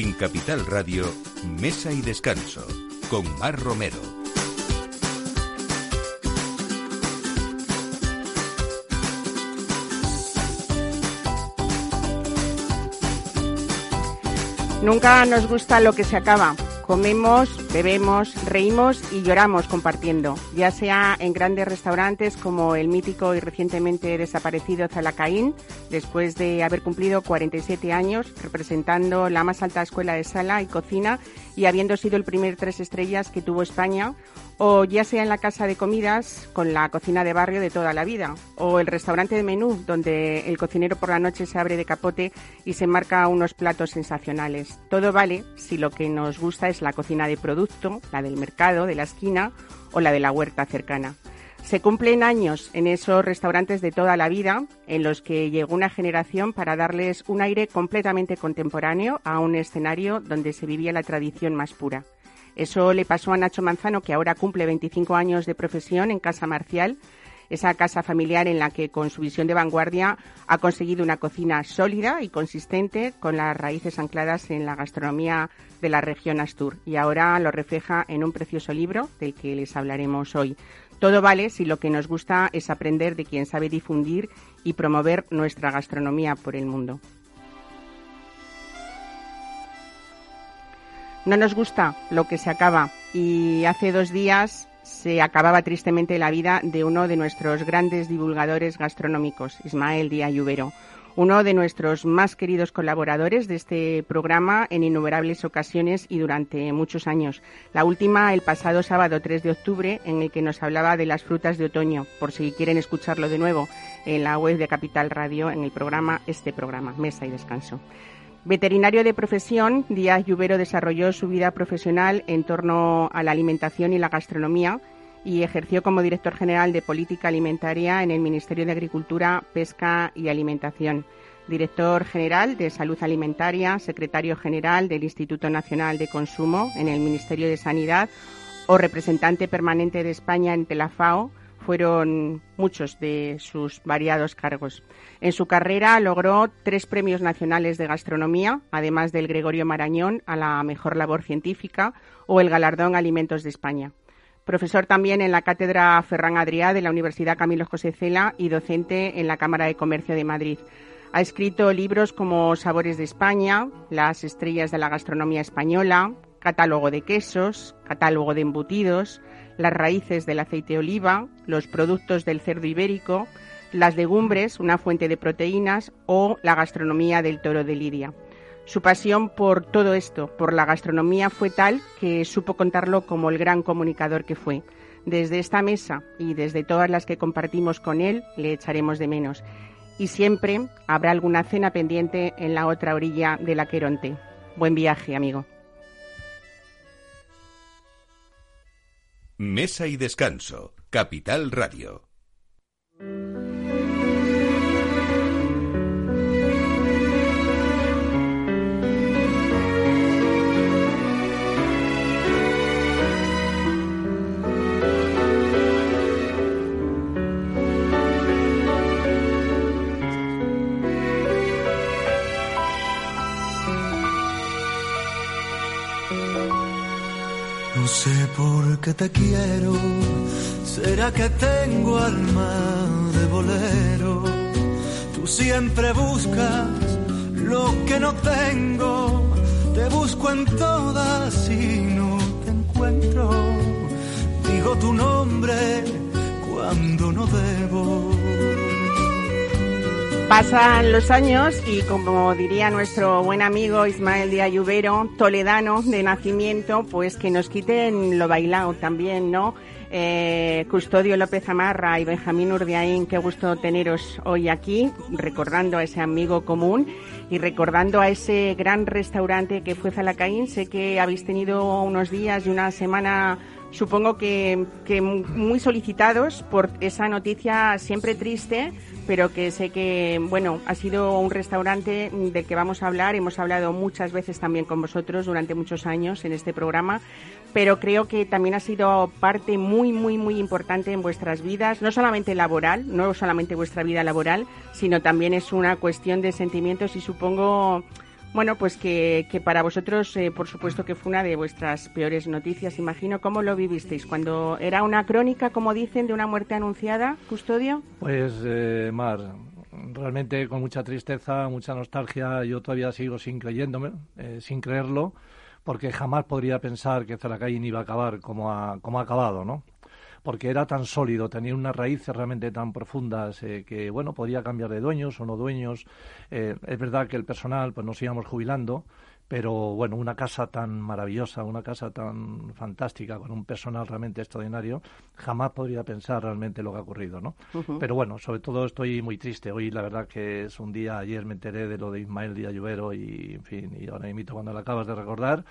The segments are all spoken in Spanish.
En Capital Radio, Mesa y Descanso, con Mar Romero. Nunca nos gusta lo que se acaba. Comemos, bebemos, reímos y lloramos compartiendo, ya sea en grandes restaurantes como el mítico y recientemente desaparecido Zalacaín, después de haber cumplido 47 años representando la más alta escuela de sala y cocina y habiendo sido el primer tres estrellas que tuvo España, o ya sea en la casa de comidas con la cocina de barrio de toda la vida, o el restaurante de menú donde el cocinero por la noche se abre de capote y se marca unos platos sensacionales. Todo vale si lo que nos gusta es la cocina de producto, la del mercado, de la esquina o la de la huerta cercana. Se cumplen años en esos restaurantes de toda la vida en los que llegó una generación para darles un aire completamente contemporáneo a un escenario donde se vivía la tradición más pura. Eso le pasó a Nacho Manzano, que ahora cumple 25 años de profesión en Casa Marcial, esa casa familiar en la que con su visión de vanguardia ha conseguido una cocina sólida y consistente con las raíces ancladas en la gastronomía de la región Astur y ahora lo refleja en un precioso libro del que les hablaremos hoy. Todo vale si lo que nos gusta es aprender de quien sabe difundir y promover nuestra gastronomía por el mundo. No nos gusta lo que se acaba y hace dos días se acababa tristemente la vida de uno de nuestros grandes divulgadores gastronómicos, Ismael Díaz Lluvero, uno de nuestros más queridos colaboradores de este programa en innumerables ocasiones y durante muchos años. La última el pasado sábado 3 de octubre en el que nos hablaba de las frutas de otoño, por si quieren escucharlo de nuevo en la web de Capital Radio en el programa este programa, Mesa y Descanso. Veterinario de profesión, Díaz Lluvero desarrolló su vida profesional en torno a la alimentación y la gastronomía y ejerció como director general de política alimentaria en el Ministerio de Agricultura, Pesca y Alimentación, director general de Salud Alimentaria, secretario general del Instituto Nacional de Consumo en el Ministerio de Sanidad o representante permanente de España en la FAO, fueron muchos de sus variados cargos. En su carrera logró tres premios nacionales de gastronomía, además del Gregorio Marañón a la mejor labor científica o el galardón Alimentos de España. Profesor también en la Cátedra Ferran Adrià de la Universidad Camilo José Cela y docente en la Cámara de Comercio de Madrid. Ha escrito libros como Sabores de España, Las estrellas de la gastronomía española, Catálogo de quesos, Catálogo de embutidos, las raíces del aceite de oliva, los productos del cerdo ibérico, las legumbres, una fuente de proteínas, o la gastronomía del toro de Lidia. Su pasión por todo esto, por la gastronomía, fue tal que supo contarlo como el gran comunicador que fue. Desde esta mesa y desde todas las que compartimos con él, le echaremos de menos. Y siempre habrá alguna cena pendiente en la otra orilla del Aqueronte. Buen viaje, amigo. Mesa y Descanso, Capital Radio. Te quiero, será que tengo alma de bolero. Tú siempre buscas lo que no tengo, te busco en todas y no te encuentro. Digo tu nombre cuando no debo. Pasan los años y como diría nuestro buen amigo Ismael Díaz Lluvero, toledano de nacimiento, pues que nos quiten lo bailado también, ¿no? Eh, Custodio López Amarra y Benjamín Urdiaín, qué gusto teneros hoy aquí, recordando a ese amigo común y recordando a ese gran restaurante que fue Zalacaín. Sé que habéis tenido unos días y una semana supongo que, que, muy solicitados por esa noticia siempre triste, pero que sé que, bueno, ha sido un restaurante del que vamos a hablar. Hemos hablado muchas veces también con vosotros durante muchos años en este programa, pero creo que también ha sido parte muy, muy, muy importante en vuestras vidas, no solamente laboral, no solamente vuestra vida laboral, sino también es una cuestión de sentimientos y supongo Bueno, pues que, que para vosotros, eh, por supuesto que fue una de vuestras peores noticias, imagino. ¿Cómo lo vivisteis? Cuando era una crónica, como dicen, de una muerte anunciada, Custodio. Pues, eh, Mar, realmente con mucha tristeza, mucha nostalgia, yo todavía sigo sin creyéndome, eh, sin creerlo, porque jamás podría pensar que Zalacaín iba a acabar como ha, como ha acabado, ¿no? Porque era tan sólido, tenía unas raíces realmente tan profundas eh, que, bueno, podía cambiar de dueños o no dueños. Eh, es verdad que el personal, pues nos íbamos jubilando, pero bueno, una casa tan maravillosa, una casa tan fantástica, con un personal realmente extraordinario, jamás podría pensar realmente lo que ha ocurrido, ¿no? Pero bueno, sobre todo estoy muy triste. Hoy la verdad que es un día, ayer me enteré de lo de Ismael Díaz Lluvero y, en fin, y ahora invito cuando lo acabas de recordar,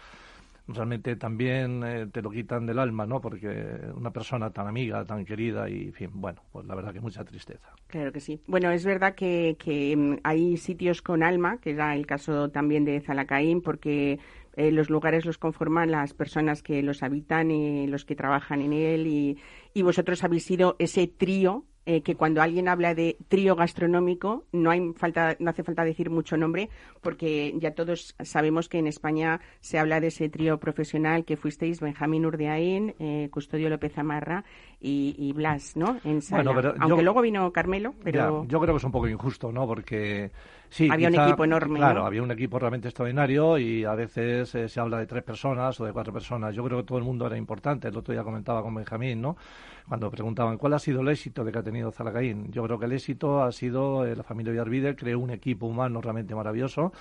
realmente también eh, te lo quitan del alma, ¿no? Porque una persona tan amiga, tan querida y, en fin, bueno, pues la verdad que mucha tristeza. Claro que sí. Bueno, es verdad que, que mm, hay sitios con alma, que era el caso también de Zalacaín, porque eh, los lugares los conforman las personas que los habitan y los que trabajan en él y, y vosotros habéis sido ese trío eh, que cuando alguien habla de trío gastronómico no, hay falta, no hace falta decir mucho nombre porque ya todos sabemos que en España se habla de ese trío profesional que fuisteis Benjamín Urdeaín, eh, Custodio López Amarra y, Blas, ¿no? En Sala. Aunque luego vino Carmelo, pero... yo creo que es un poco injusto, ¿no? Porque Sí, había un equipo enorme. Claro, había un equipo realmente extraordinario y a veces eh, se habla de tres personas o de cuatro personas. Yo creo que todo el mundo era importante. El otro día comentaba con Benjamín, ¿no? Cuando preguntaban cuál ha sido el éxito de que ha tenido Zalacaín. Yo creo que el éxito ha sido eh, la familia Villarvide, creó un equipo humano realmente maravilloso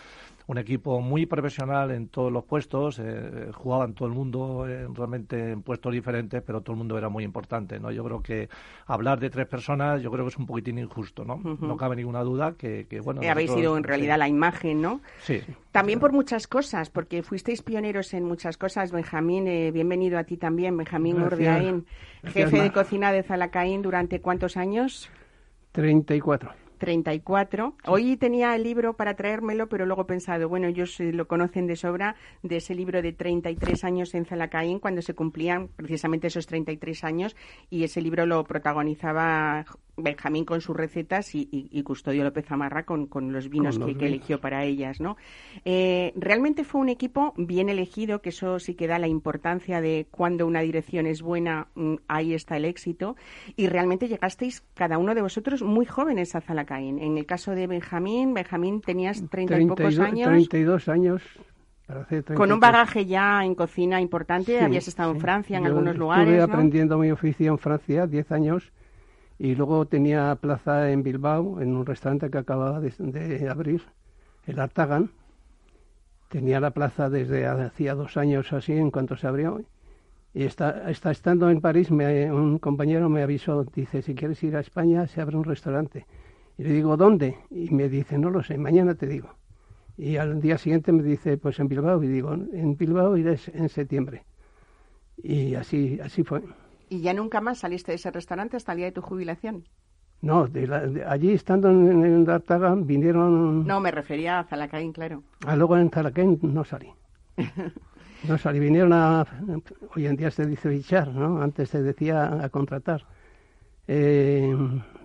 un equipo muy profesional en todos los puestos, eh, jugaban todo el mundo realmente en puestos diferentes, pero todo el mundo era muy importante, ¿no? Yo creo que hablar de tres personas, yo creo que es un poquitín injusto, ¿no? No cabe ninguna duda que, bueno... Que habéis sido en realidad la imagen, ¿no? Sí. También por muchas cosas, porque fuisteis pioneros en muchas cosas. Benjamín, eh, bienvenido a ti también, Benjamín Urdiaín, jefe de cocina de Zalacaín durante cuántos años? 34. 34. Hoy tenía el libro para traérmelo, pero luego he pensado, bueno, ellos lo conocen de sobra, de ese libro de 33 años en Zalacaín, cuando se cumplían precisamente esos 33 años, y ese libro lo protagonizaba Benjamín con sus recetas y, Custodio López Amarra con, los vinos que, eligió para ellas, ¿no? Eh, realmente fue un equipo bien elegido, que eso sí que da la importancia de cuando una dirección es buena, mm, ahí está el éxito, y realmente llegasteis cada uno de vosotros muy jóvenes a Zalacaín. En el caso de Benjamín, Benjamín tenías treinta y pocos años. 32 años. Con un bagaje ya en cocina importante, habías estado en Francia en algunos lugares. Estuve aprendiendo mi oficio en Francia, 10 años, y luego tenía plaza en Bilbao, en un restaurante que acababa de, abrir, el Artagan. Tenía la plaza desde hacía dos años así, en cuanto se abrió. Y está, está estando en París, me, un compañero me avisó, dice, si quieres ir a España, se abre un restaurante. Y le digo, ¿dónde? Y me dice, no lo sé, mañana te digo. Y al día siguiente me dice, pues en Bilbao. Y digo, en Bilbao iré en septiembre. Y así, así fue. ¿Y ya nunca más saliste de ese restaurante hasta el día de tu jubilación? No, de allí estando en, en Dartaga vinieron... No, me refería a Zalacaín, claro. Ah, luego en Zalacaín no salí. no salí, vinieron a... Hoy en día se dice bichar, ¿no? Antes se decía a contratar. Eh,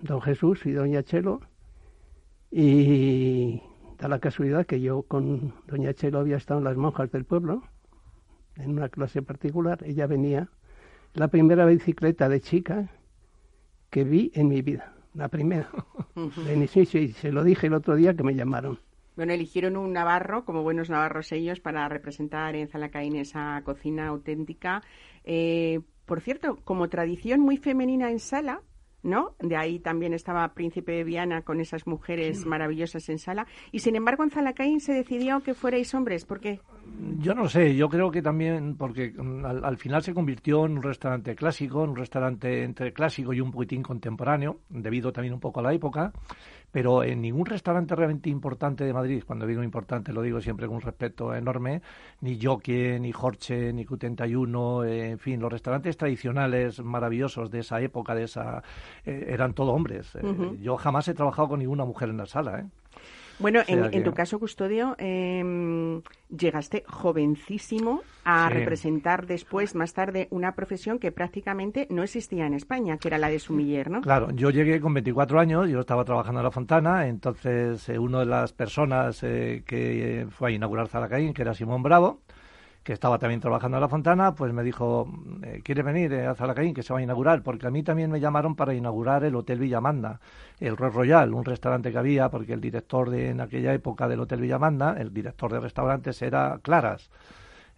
don Jesús y doña Chelo. Y da la casualidad que yo con doña Chelo había estado en las monjas del pueblo, en una clase particular. Ella venía la primera bicicleta de chica que vi en mi vida, la primera. y se lo dije el otro día que me llamaron. Bueno, eligieron un navarro, como buenos navarros ellos, para representar en Zalacaín esa cocina auténtica. Eh, por cierto, como tradición muy femenina en sala, ¿no? De ahí también estaba Príncipe de Viana con esas mujeres maravillosas en sala. Y sin embargo, en Zalacaín se decidió que fuerais hombres. ¿Por qué? Yo no sé, yo creo que también porque mm, al, final se convirtió en un restaurante clásico, en un restaurante entre clásico y un poquitín contemporáneo, debido también un poco a la época, pero en ningún restaurante realmente importante de Madrid, cuando digo importante lo digo siempre con un respeto enorme, ni Jockey, ni Jorge, ni Q31, en fin, los restaurantes tradicionales maravillosos de esa época, de esa eh, eran todo hombres. Eh, yo jamás he trabajado con ninguna mujer en la sala, ¿eh? Bueno, en, tu caso, Custodio, em, llegaste jovencísimo a representar después, más tarde, una profesión que prácticamente no existía en España, que era la de sumiller, ¿no? Claro, yo llegué con 24 años, yo estaba trabajando en la Fontana, entonces eh, una de las personas eh, que fue a inaugurar Zalacaín, que era Simón Bravo, que estaba también trabajando en la Fontana, pues me dijo, eh, ¿quiere venir a Zalacaín que se va a inaugurar? Porque a mí también me llamaron para inaugurar el Hotel Villamanda, el Royal, un restaurante que había, porque el director de en aquella época del Hotel Villamanda, el director de restaurantes era Claras,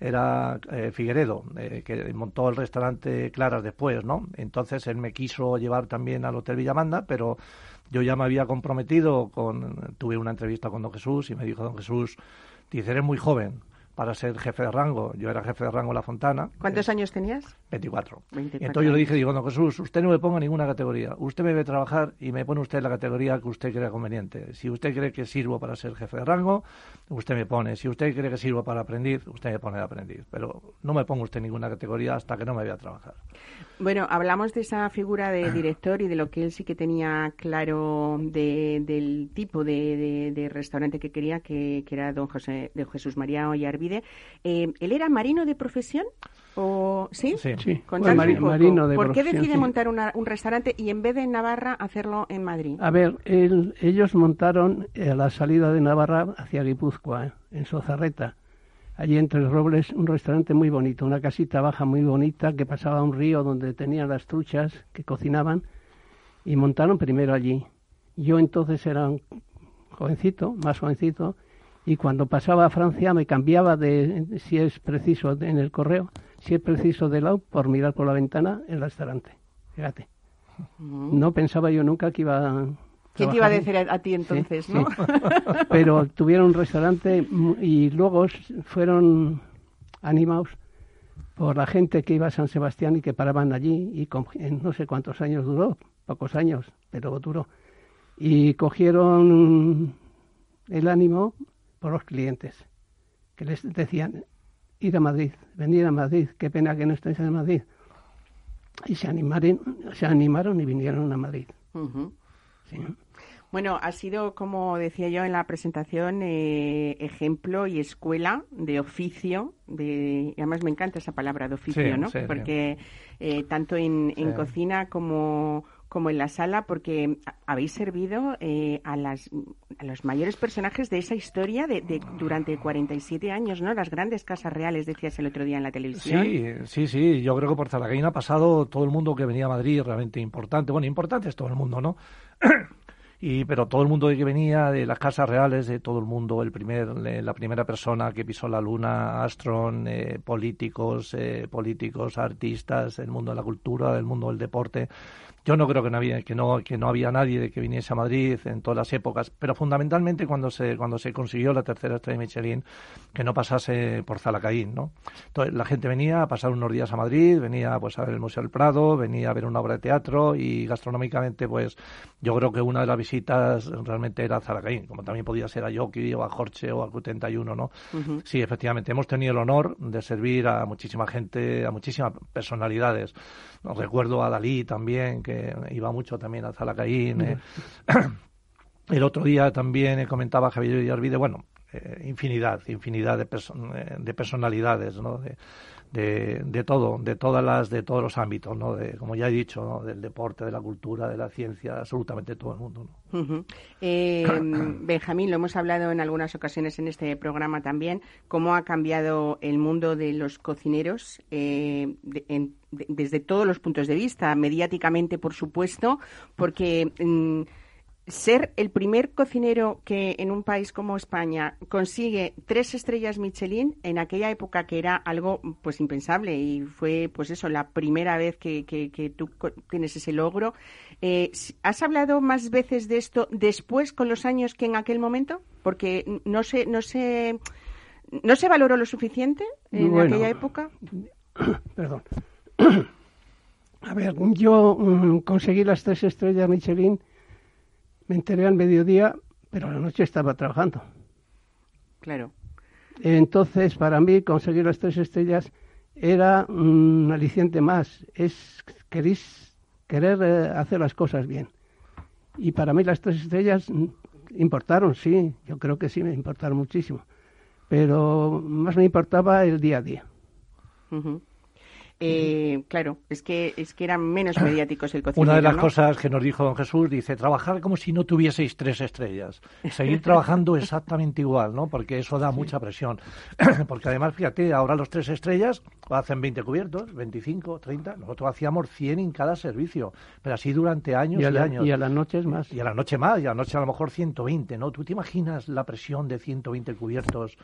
era eh, Figueredo, eh, que montó el restaurante Claras después, ¿no? Entonces él me quiso llevar también al Hotel Villamanda, pero yo ya me había comprometido con, tuve una entrevista con don Jesús y me dijo don Jesús, dice, eres muy joven, para ser jefe de rango. Yo era jefe de rango en La Fontana. ¿Cuántos años tenías? 24. entonces yo le dije, digo, no, Jesús, usted no me ponga ninguna categoría. Usted me debe trabajar y me pone usted la categoría que usted crea conveniente. Si usted cree que sirvo para ser jefe de rango, usted me pone. Si usted cree que sirvo para aprendiz, usted me pone de aprendiz. Pero no me ponga usted ninguna categoría hasta que no me vaya a trabajar. Bueno, hablamos de esa figura de director y de lo que él sí que tenía claro del tipo de, restaurante que quería, que, era don José, de Jesús María Ollarvide. Eh, ¿Él era marino de profesión? ¿O, ¿Sí? Sí, marino de ¿Por qué decide montar un restaurante y en vez de en Navarra hacerlo en Madrid? A ver, ellos montaron a eh, la salida de Navarra hacia Guipúzcoa, en Sozarreta allí entre los robles un restaurante muy bonito, una casita baja muy bonita que pasaba un río donde tenían las truchas que cocinaban y montaron primero allí. Yo entonces era un jovencito, más jovencito, y cuando pasaba a Francia me cambiaba de, si es preciso, en el correo, si es preciso de lado, por mirar por la ventana el restaurante. Fíjate. No pensaba yo nunca que iba ¿Quién te iba a decir a, ti entonces, no? Pero tuvieron un restaurante y luego fueron animados por la gente que iba a San Sebastián y que paraban allí y en no sé cuántos años duró, pocos años, pero duró. Y cogieron el ánimo por los clientes, que les decían, ir a Madrid, venir a Madrid, qué pena que no estéis en Madrid. Y se animaron, se animaron y vinieron a Madrid. sí. Bueno, ha sido, como decía yo en la presentación, eh, ejemplo y escuela de oficio. De, y además me encanta esa palabra de oficio, ¿no? porque eh, tanto en, cocina como, como en la sala, porque habéis servido eh, a, las, a los mayores personajes de esa historia de, de, durante 47 años, ¿no? Las grandes casas reales, decías el otro día en la televisión. Sí, sí, sí. Yo creo que por Zalacaín ha pasado todo el mundo que venía a Madrid realmente importante. Bueno, importante es todo el mundo, ¿no? Y, pero todo el mundo que venía de las casas reales, de todo el mundo, el primer, la primera persona que pisó la luna, Astron, eh, políticos, eh, políticos, artistas, el mundo de la cultura, el mundo del deporte, yo no creo que no había, que no, que no había nadie de que viniese a Madrid en todas las épocas, pero fundamentalmente cuando se, cuando se consiguió la tercera estrella de Michelin, que no pasase por Zalacaín, ¿no? Entonces la gente venía a pasar unos días a Madrid, venía pues a ver el Museo del Prado, venía a ver una obra de teatro y gastronómicamente pues yo creo que una de las visitas realmente era Zalacaín, como también podía ser a Yoki o a Jorge o a Q31, ¿no? Sí, efectivamente, hemos tenido el honor de servir a muchísima gente, a muchísimas personalidades. Recuerdo a Dalí también, que iba mucho también a Zalacaín. Eh. El otro día también comentaba Javier Arvide, bueno, eh, infinidad, infinidad de, eh, de personalidades, ¿no? De, de, todo, de todas las, de todos los ámbitos, ¿no? De, como ya he dicho, del deporte, de la cultura, de la ciencia, absolutamente todo el mundo. Eh, Benjamín, lo hemos hablado en algunas ocasiones en este programa también, cómo ha cambiado el mundo de los cocineros eh, desde todos los puntos de vista, mediáticamente, por supuesto, porque mm, ser el primer cocinero que en un país como España consigue tres estrellas Michelin en aquella época que era algo pues impensable y fue pues eso la primera vez que, que, tú tienes ese logro. Eh, ¿Has hablado más veces de esto después con los años que en aquel momento? Porque no se no se no se valoró lo suficiente en aquella época. Perdón. A ver, yo mm, conseguí las tres estrellas Michelin me enteré al mediodía, pero a la noche estaba trabajando. Claro. Entonces, para mí, conseguir las tres estrellas era un aliciente más. Es queréis, querer eh, hacer las cosas bien. Y para mí las tres estrellas, importaron, sí, yo creo que sí me importaron muchísimo, pero más me importaba el día a día. Eh, claro, es que es que eran menos mediáticos el cocinero. Una de las cosas que nos dijo don Jesús dice trabajar como si no tuvieseis tres estrellas, seguir trabajando exactamente igual, ¿no? Porque eso da mucha presión. Porque además, fíjate, ahora los tres estrellas hacen 20 cubiertos, 25, 30. Nosotros hacíamos 100 en cada servicio, pero así durante años y, años. Y a las noches más. Y a la noche más, y a la noche a lo mejor 120, ¿no? ¿Tú te imaginas la presión de 120 cubiertos?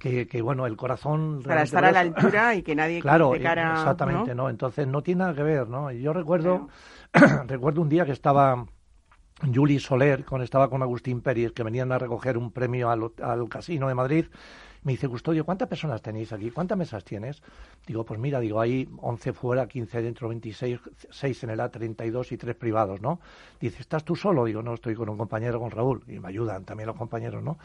que, bueno, el corazón... Para estar a la altura y que nadie claro, cara, exactamente, ¿no? Entonces no tiene nada que ver, ¿no? Yo recuerdo, recuerdo un día que estaba Juli Soler, con, estaba con Agustín Pérez, que venían a recoger un premio al, al Casino de Madrid, me dice, Custodio, ¿cuántas personas tenéis aquí? ¿Cuántas mesas tienes? Digo, pues mira, digo, hay 11 fuera, 15 dentro, 26, 6 en el A32 y 3 privados, ¿no? Dice, ¿estás tú solo? Digo, no, estoy con un compañero, con Raúl, y me ayudan también los compañeros, ¿no?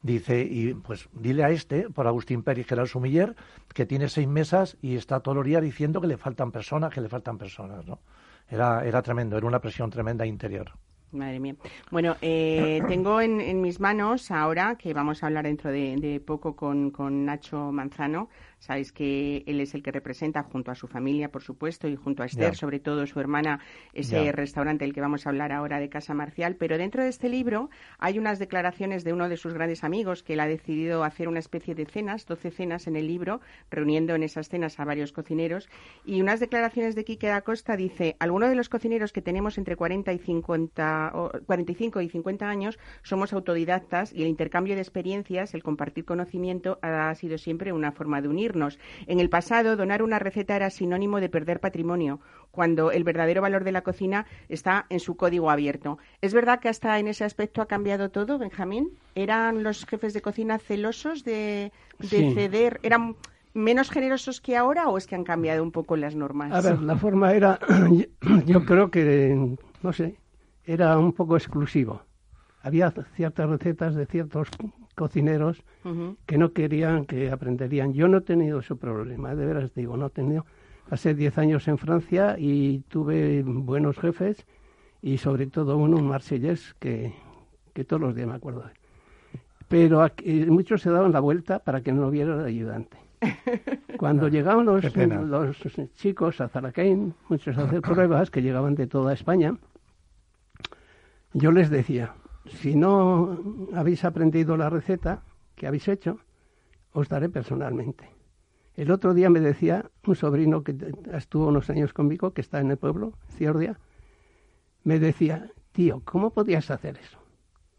Dice, y pues dile a este, por Agustín Pérez, que era el sumiller, que tiene seis mesas y está todo el día diciendo que le faltan personas, que le faltan personas, ¿no? Era, era tremendo, era una presión tremenda interior. Madre mía. Bueno, eh, tengo en, mis manos ahora, que vamos a hablar dentro de, poco con, con, Nacho Manzano, Sabéis que él es el que representa junto a su familia, por supuesto, y junto a Esther, sobre todo su hermana, ese restaurante del que vamos a hablar ahora de Casa Marcial. Pero dentro de este libro hay unas declaraciones de uno de sus grandes amigos que él ha decidido hacer una especie de cenas, 12 cenas en el libro, reuniendo en esas cenas a varios cocineros. Y unas declaraciones de Quique da Costa dice: Algunos de los cocineros que tenemos entre 40 y 50, 45 y 50 años somos autodidactas y el intercambio de experiencias, el compartir conocimiento, ha sido siempre una forma de unir en el pasado, donar una receta era sinónimo de perder patrimonio, cuando el verdadero valor de la cocina está en su código abierto. ¿Es verdad que hasta en ese aspecto ha cambiado todo, Benjamín? ¿Eran los jefes de cocina celosos de, ceder? ¿Eran menos generosos que ahora o es que han cambiado un poco las normas? A ver, la forma era, yo creo que, no sé, era un poco exclusivo. Había ciertas recetas de ciertos cocineros que no querían que aprenderían. Yo no he tenido ese problema, de veras digo, no he tenido. Hace 10 años en Francia y tuve buenos jefes y sobre todo uno, un marsellés, que, que todos los días me acuerdo. Pero aquí, muchos se daban la vuelta para que no hubiera el ayudante. Cuando llegaban los, los chicos a Zaracain, muchos a hacer pruebas que llegaban de toda España, yo les decía, si no habéis aprendido la receta que habéis hecho, os daré personalmente. El otro día me decía un sobrino que estuvo unos años conmigo, que está en el pueblo, Ciordia, me decía, tío, ¿cómo podías hacer eso?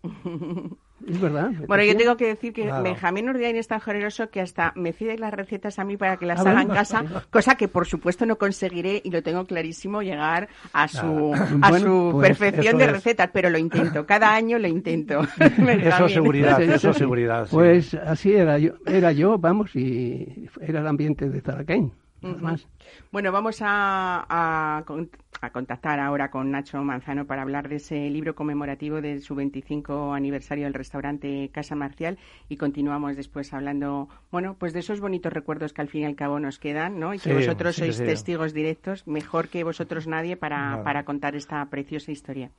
Es verdad. Bueno, yo tengo que decir que Benjamín Urdiain es tan generoso que hasta me pide las recetas a mí para que las haga en casa, cosa que por supuesto no conseguiré y lo tengo clarísimo llegar a su, a su pues perfección de recetas, pero lo intento. Cada año lo intento. eso seguridad, eso seguridad. Pues así era yo, era yo, vamos, y era el ambiente de Bueno, vamos a, contactar ahora con Nacho Manzano para hablar de ese libro conmemorativo de su 25 aniversario del restaurante Casa Marcial y continuamos después hablando, bueno, pues de esos bonitos recuerdos que al fin y al cabo nos quedan, ¿no? Y que vosotros sois testigos directos, mejor que vosotros nadie para, para contar esta preciosa historia.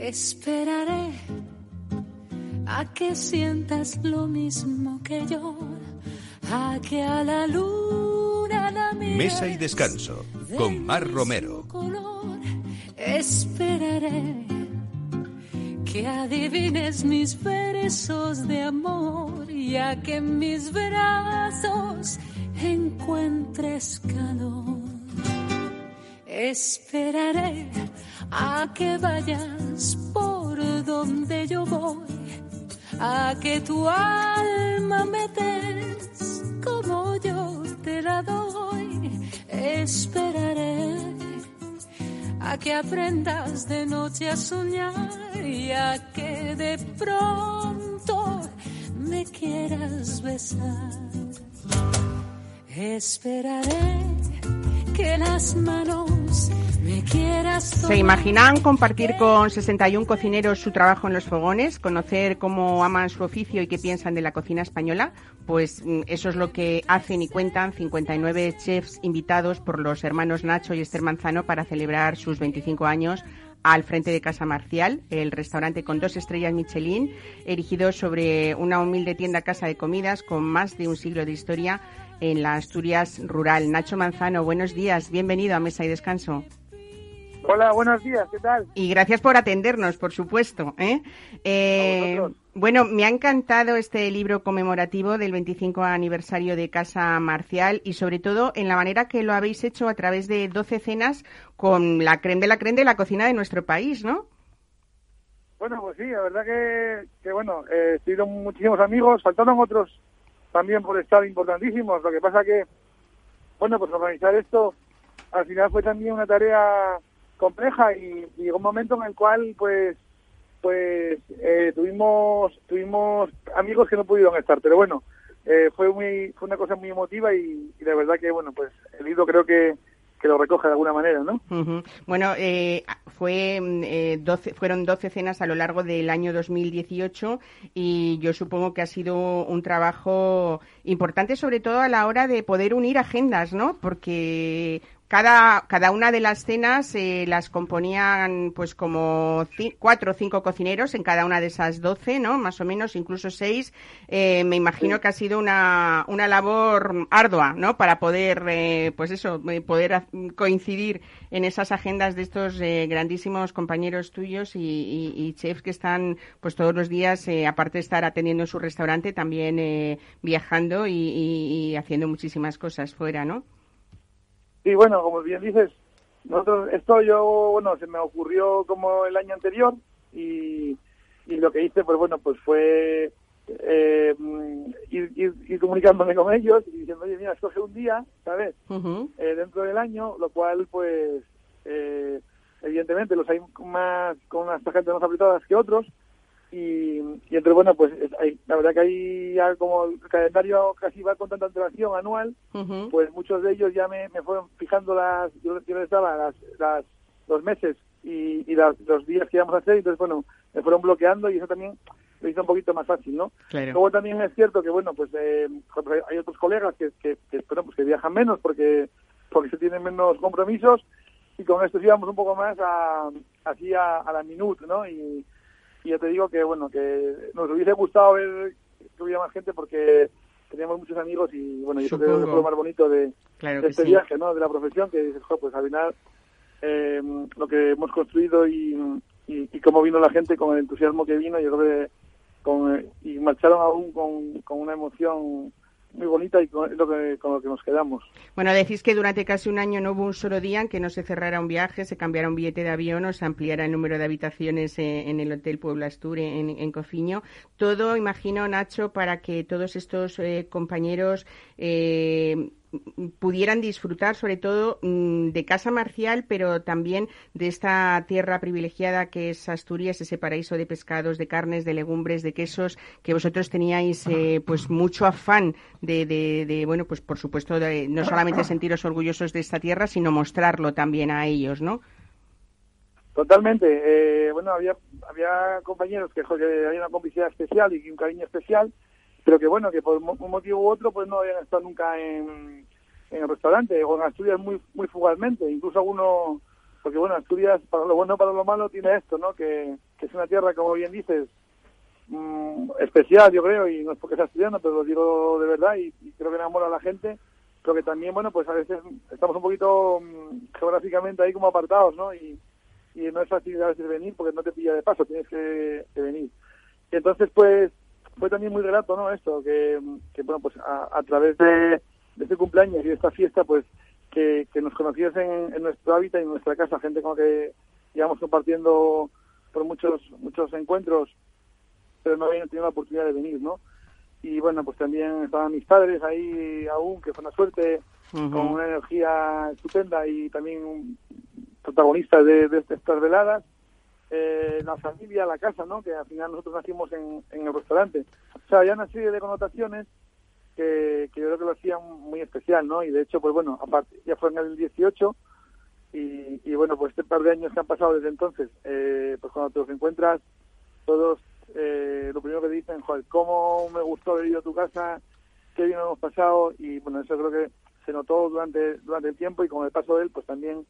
Esperaré a que sientas lo mismo que yo, a que a la luna la Mesa y descanso con Mar Romero. Esperaré que adivines mis versos de amor y a que en mis brazos encuentres calor. Esperaré a que vayas por donde yo voy, a que tu alma me des como yo te la doy. Esperaré a que aprendas de noche a soñar y a que de pronto me quieras besar. Esperaré que las manos ¿Se imaginan compartir con 61 cocineros su trabajo en los fogones, conocer cómo aman su oficio y qué piensan de la cocina española? Pues mm, eso es lo que hacen y cuentan 59 chefs invitados por los hermanos Nacho y Esther Manzano para celebrar sus 25 años al frente de Casa Marcial, el restaurante con dos estrellas Michelin, erigido sobre una humilde tienda casa de comidas con más de un siglo de historia en la Asturias rural. Nacho Manzano, buenos días, bienvenido a Mesa y Descanso. Hola, buenos días, ¿qué tal? Y gracias por atendernos, por supuesto. ¿eh? Eh, bueno, me ha encantado este libro conmemorativo del 25 aniversario de Casa Marcial y sobre todo en la manera que lo habéis hecho a través de 12 cenas con la creen de la creen de la cocina de nuestro país, ¿no? Bueno, pues sí, la verdad que, bueno, eh, he tenido muchísimos amigos, faltaron otros también por estar importantísimos. Lo que pasa que, bueno, pues organizar esto al final fue también una tarea compleja y, llegó un momento en el cual pues pues eh, tuvimos tuvimos amigos que no pudieron estar pero bueno eh, fue muy fue una cosa muy emotiva y, y, la verdad que bueno pues el libro creo que que lo recoge de alguna manera, ¿no? Bueno, eh, fue, eh, 12, fueron 12 cenas a lo largo del año 2018 y yo supongo que ha sido un trabajo importante, sobre todo a la hora de poder unir agendas, ¿no? Porque cada, cada una de las cenas eh, las componían pues como cuatro o cinco cocineros en cada una de esas doce, ¿no? Más o menos, incluso seis. Eh, me imagino que ha sido una, una labor ardua, ¿no? Para poder, eh, pues eso, poder coincidir en esas agendas de estos grandísimos compañeros tuyos y, chefs que están pues todos los días, aparte de estar atendiendo su restaurante, también viajando y, y haciendo muchísimas cosas fuera, ¿no? Sí, bueno, como bien dices, nosotros, esto yo, bueno, se me ocurrió como el año anterior y, y lo que hice, pues bueno, pues fue eh, ir, comunicándome con ellos y diciendo, oye, mira, escoge un día, ¿sabes? Eh, dentro del año, lo cual, pues, eh, evidentemente los hay más con unas tarjetas más apretadas que otros, y, y entonces, bueno, pues hay, la verdad que ahí ya como el calendario casi va con tanta antelación anual, pues muchos de ellos ya me, me fueron fijando las, yo, yo les daba las, las, los meses y, y los días que íbamos a hacer, y entonces, bueno, me fueron bloqueando y eso también lo hizo un poquito más fácil, ¿no? Luego también es cierto que, bueno, pues eh, hay otros colegas que, que, que, bueno, pues que viajan menos porque, porque se tienen menos compromisos y con esto íbamos un poco más a, así a, a la minute, ¿no? Y, y yo te digo que, bueno, que nos hubiese gustado ver que hubiera más gente porque teníamos muchos amigos y, bueno, yo creo que fue lo más bonito de, este viaje, ¿no? De la profesión, que dices, pues al final eh, lo que hemos construido y, y, cómo vino la gente con el entusiasmo que vino, yo creo que con, y marcharon aún con, con una emoción muy bonita y con lo, que, con lo que nos quedamos. Bueno, decís que durante casi un año no hubo un solo día en que no se cerrara un viaje, se cambiara un billete de avión o se ampliara el número de habitaciones eh, en el Hotel Puebla Astur en, en Cofiño. Todo, imagino, Nacho, para que todos estos eh, compañeros eh, pudieran disfrutar sobre todo mm, de Casa Marcial, pero también de esta tierra privilegiada que es Asturias, ese paraíso de pescados, de carnes, de legumbres, de quesos, que vosotros teníais eh, pues mucho afán de, de, bueno, pues por supuesto, de, no solamente sentiros orgullosos de esta tierra, sino mostrarlo también a ellos, ¿no? Totalmente. Eh, bueno, había, había compañeros que, que había una complicidad especial y un cariño especial pero que bueno, que por un motivo u otro pues no habían estado nunca en, en el restaurante o en Asturias muy muy fugalmente, incluso alguno, porque bueno, Asturias para lo bueno para lo malo tiene esto, ¿no? Que, es una tierra, como bien dices, mm, especial yo creo, y no es porque sea asturiano, pero lo digo de verdad y, creo que enamora a la gente, pero que también, bueno, pues a veces estamos un poquito mm, geográficamente ahí como apartados, ¿no? Y, no es fácil a veces venir porque no te pilla de paso, tienes que, venir. Entonces, pues, fue también muy grato, ¿no? Esto, que, que bueno, pues a, través de, este cumpleaños y de esta fiesta, pues que, nos conociesen en nuestro hábitat y en nuestra casa, gente con la que íbamos compartiendo por muchos muchos encuentros, pero no habían tenido la oportunidad de venir, ¿no? Y bueno, pues también estaban mis padres ahí aún, que fue una suerte, con una energía estupenda y también protagonistas de, de estas veladas eh, la familia, la casa, ¿no? Que al final nosotros nacimos en, en el restaurante. O sea, había una serie de connotaciones que, que yo creo que lo hacían muy especial, ¿no? Y de hecho, pues bueno, aparte, ya fue en el 18 Y, y, bueno, pues este par de años que han pasado desde entonces, eh, pues cuando te los encuentras, todos eh, lo primero que dicen, joder, cómo me gustó haber ido a tu casa, qué bien hemos pasado, y bueno, eso creo que se notó durante, durante el tiempo y con el paso de él, pues también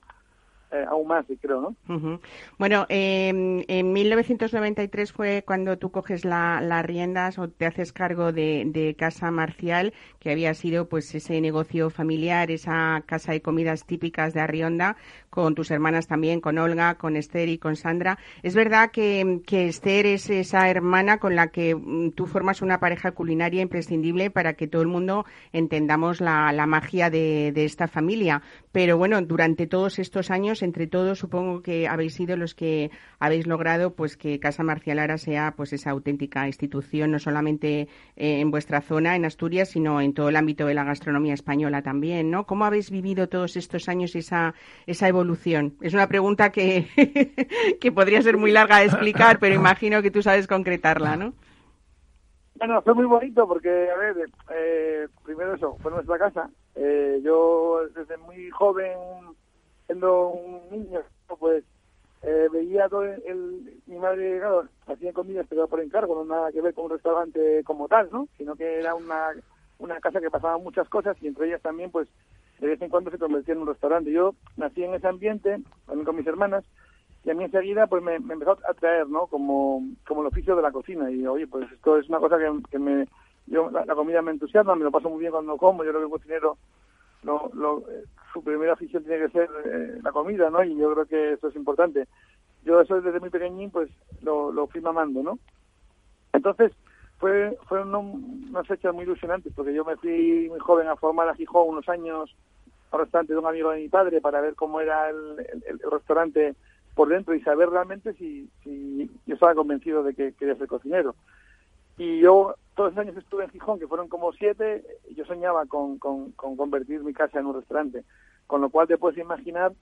eh, aún más, creo, ¿no? Bueno, eh, en 1993 fue cuando tú coges la, las riendas o te haces cargo de, Casa Marcial, que había sido pues ese negocio familiar, esa casa de comidas típicas de Arrionda, con tus hermanas también, con Olga, con Esther y con Sandra. Es verdad que, Esther es esa hermana con la que mm, tú formas una pareja culinaria imprescindible para que todo el mundo entendamos la, magia de, esta familia. Pero bueno, durante todos estos años entre todos, supongo que habéis sido los que habéis logrado pues que Casa Marcialara sea pues esa auténtica institución, no solamente eh, en vuestra zona, en Asturias, sino en todo el ámbito de la gastronomía española también, ¿no? ¿Cómo habéis vivido todos estos años esa, esa evolución? Es una pregunta que, que podría ser muy larga de explicar, pero imagino que tú sabes concretarla, ¿no? Bueno, fue muy bonito porque, a ver, eh, primero eso, fue nuestra casa. Eh, yo desde muy joven siendo un niño, pues eh, veía todo el, mi madre, claro, hacía comidas pero por encargo, no nada que ver con un restaurante como tal, ¿no? Sino que era una, una casa que pasaba muchas cosas y entre ellas también, pues, de vez en cuando se convertía en un restaurante. Yo nací en ese ambiente, también con mis hermanas, y a mí enseguida, pues, me, empezó a traer, ¿no? Como, como el oficio de la cocina. Y, oye, pues, esto es una cosa que, me... Yo, la, comida me entusiasma, me lo paso muy bien cuando como, yo creo que el cocinero lo, lo, su primera afición tiene que ser eh, la comida, ¿no? Y yo creo que eso es importante. Yo eso desde muy pequeñín, pues lo, lo fui mamando, ¿no? Entonces, fue fueron unas fechas muy ilusionantes, porque yo me fui muy joven a formar a Gijón unos años al restaurante de un amigo de mi padre para ver cómo era el, restaurante por dentro y saber realmente si, yo estaba convencido de que quería ser cocinero. Y yo todos los años estuve en Gijón, que fueron como siete, yo soñaba con, con, convertir mi casa en un restaurante. Con lo cual te puedes imaginar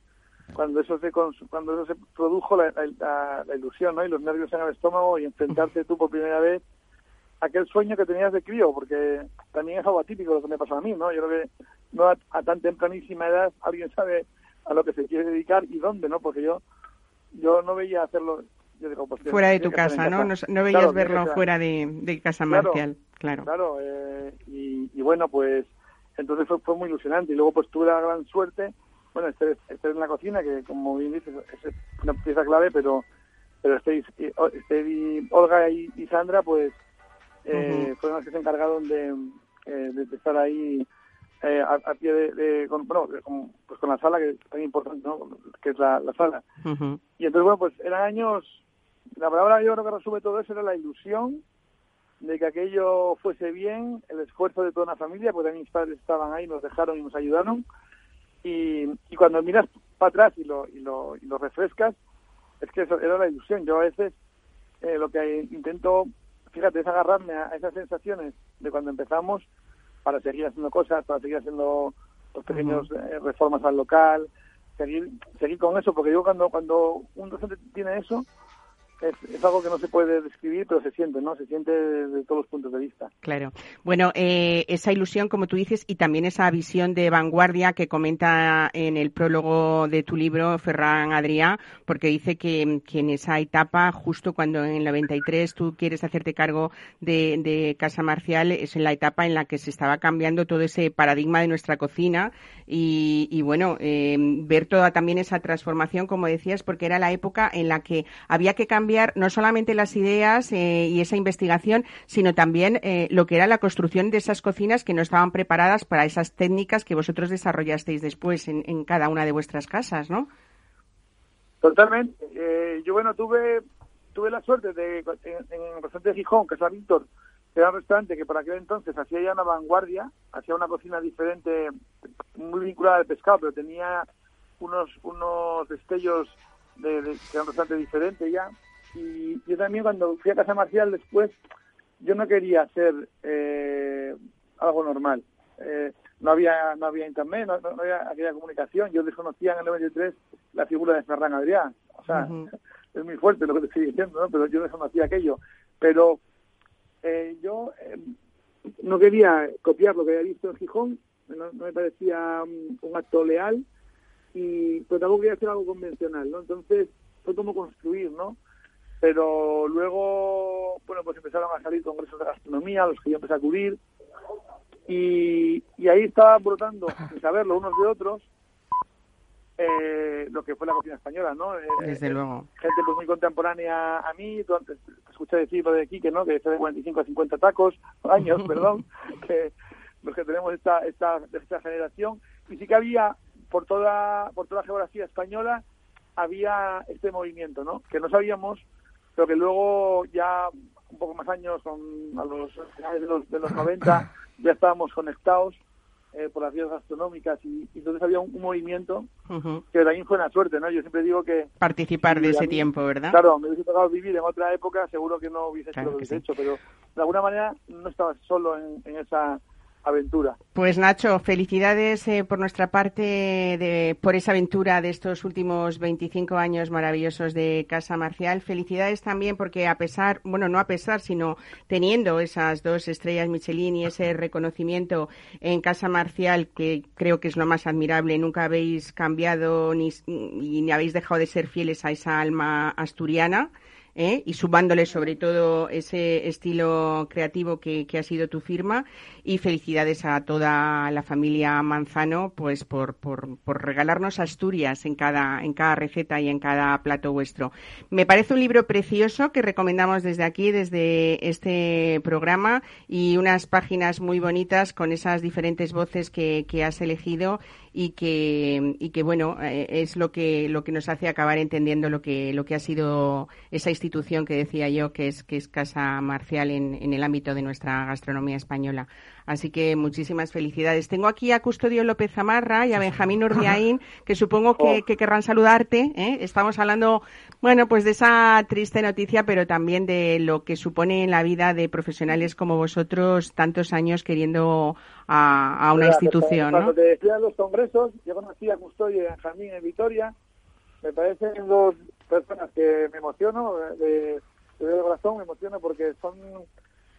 cuando eso se, cuando eso se produjo la, la, ilusión ¿no? y los nervios en el estómago y enfrentarte tú por primera vez a aquel sueño que tenías de crío, porque también es algo atípico lo que me pasó a mí, ¿no? Yo creo que no a, tan tempranísima edad alguien sabe a lo que se quiere dedicar y dónde, ¿no? Porque yo yo no veía hacerlo pues, fuera de tu casa, ¿no? ¿no? veías verlo fuera de, casa marcial, claro. Claro, eh, y, bueno, pues entonces fue, fue, muy ilusionante. Y luego pues tuve la gran suerte, bueno, estar, en la cocina, que como bien dices, es una pieza clave, pero pero este, y Olga y, Sandra, pues eh, fueron las que se encargaron de, eh, de estar ahí eh, a, pie de, con, bueno, pues con la sala que es tan importante, ¿no? Que es la, sala. Y entonces, bueno, pues eran años la palabra yo creo que resume todo eso era la ilusión de que aquello fuese bien, el esfuerzo de toda una familia, porque mis padres estaban ahí, nos dejaron y nos ayudaron. Y, y cuando miras para atrás y lo, y, lo, y lo refrescas, es que eso era la ilusión. Yo a veces eh, lo que intento, fíjate, es agarrarme a, esas sensaciones de cuando empezamos para seguir haciendo cosas, para seguir haciendo los pequeños eh, reformas al local, seguir seguir con eso, porque yo cuando cuando un docente tiene eso, es, algo que no se puede describir, pero se siente, ¿no? Se siente desde todos los puntos de vista. Claro. Bueno, eh, esa ilusión, como tú dices, y también esa visión de vanguardia que comenta en el prólogo de tu libro Ferran Adrià, porque dice que, en esa etapa, justo cuando en el 93 tú quieres hacerte cargo de, Casa Marcial, es en la etapa en la que se estaba cambiando todo ese paradigma de nuestra cocina y, bueno, eh, ver toda también esa transformación, como decías, porque era la época en la que había que cambiar no solamente las ideas eh, y esa investigación, sino también eh, lo que era la construcción de esas cocinas que no estaban preparadas para esas técnicas que vosotros desarrollasteis después en, cada una de vuestras casas, ¿no? Totalmente. Eh, yo, bueno, tuve tuve la suerte de, en, el restaurante de Gijón, es Víctor, era un restaurante que por aquel entonces hacía ya una vanguardia, hacía una cocina diferente, muy vinculada al pescado, pero tenía unos unos destellos de, de, era un restaurante diferente ya. Y yo también cuando fui a Casa Marcial después, yo no quería hacer eh, algo normal. Eh, no había no había internet, no, había aquella comunicación. Yo desconocía en el 93 la figura de Ferran Adrià. O sea, es muy fuerte lo que te estoy diciendo, ¿no? pero yo desconocía aquello. Pero eh, yo no quería copiar lo que había visto en Gijón, no, me parecía un acto leal y pero tampoco quería hacer algo convencional, ¿no? Entonces fue como construir, ¿no? Pero luego, bueno, pues empezaron a salir congresos de gastronomía, a los que yo empecé a acudir, y, y ahí estaba brotando, sin saberlo unos de otros, eh, lo que fue la cocina española, ¿no? Eh, Desde luego. Gente pues muy contemporánea a mí, tú antes escuché decir lo de Quique, ¿no? Que es de 45 a 50 tacos, años, perdón, que los que tenemos esta, esta, esta generación. Y sí que había, por toda, por toda la geografía española, había este movimiento, ¿no? Que no sabíamos, pero que luego ya un poco más años, a los finales de los, de los 90, ya estábamos conectados eh, por las vías gastronómicas y, y entonces había un, un movimiento Ujú. que también fue una suerte, ¿no? Yo siempre digo que, Participar de ese mí- tiempo, ¿verdad? claro, me hubiese tocado vivir en otra época, seguro que no hubiese hecho Claro lo que que hubiese sí. hecho, pero de alguna manera no estaba solo en, en esa aventura. Pues Nacho, felicidades eh, por nuestra parte de, por esa aventura de estos últimos 25 años maravillosos de Casa Marcial. Felicidades también porque a pesar, bueno, no a pesar, sino teniendo esas dos estrellas Michelin y ese reconocimiento en Casa Marcial, que creo que es lo más admirable, nunca habéis cambiado ni, ni habéis dejado de ser fieles a esa alma asturiana. ¿Eh? y sumándole sobre todo ese estilo creativo que, que ha sido tu firma y felicidades a toda la familia Manzano pues por, por, por regalarnos Asturias en cada, en cada receta y en cada plato vuestro. Me parece un libro precioso que recomendamos desde aquí, desde este programa y unas páginas muy bonitas con esas diferentes voces que, que has elegido y que, y que bueno, eh, es lo que, lo que nos hace acabar entendiendo lo que, lo que ha sido esa institución que decía yo que es, que es Casa Marcial en, en el ámbito de nuestra gastronomía española. Así que muchísimas felicidades. Tengo aquí a Custodio López Zamarra y a Benjamín Urdiaín, que supongo que, que querrán saludarte. ¿eh? Estamos hablando, bueno, pues de esa triste noticia, pero también de lo que supone en la vida de profesionales como vosotros tantos años queriendo a, a una Mira, institución, Cuando ¿no? te decían los congresos, yo conocí a Custodio y a Benjamín en Vitoria. Me parecen dos personas que me emociono, de, de, de corazón me emociono porque son,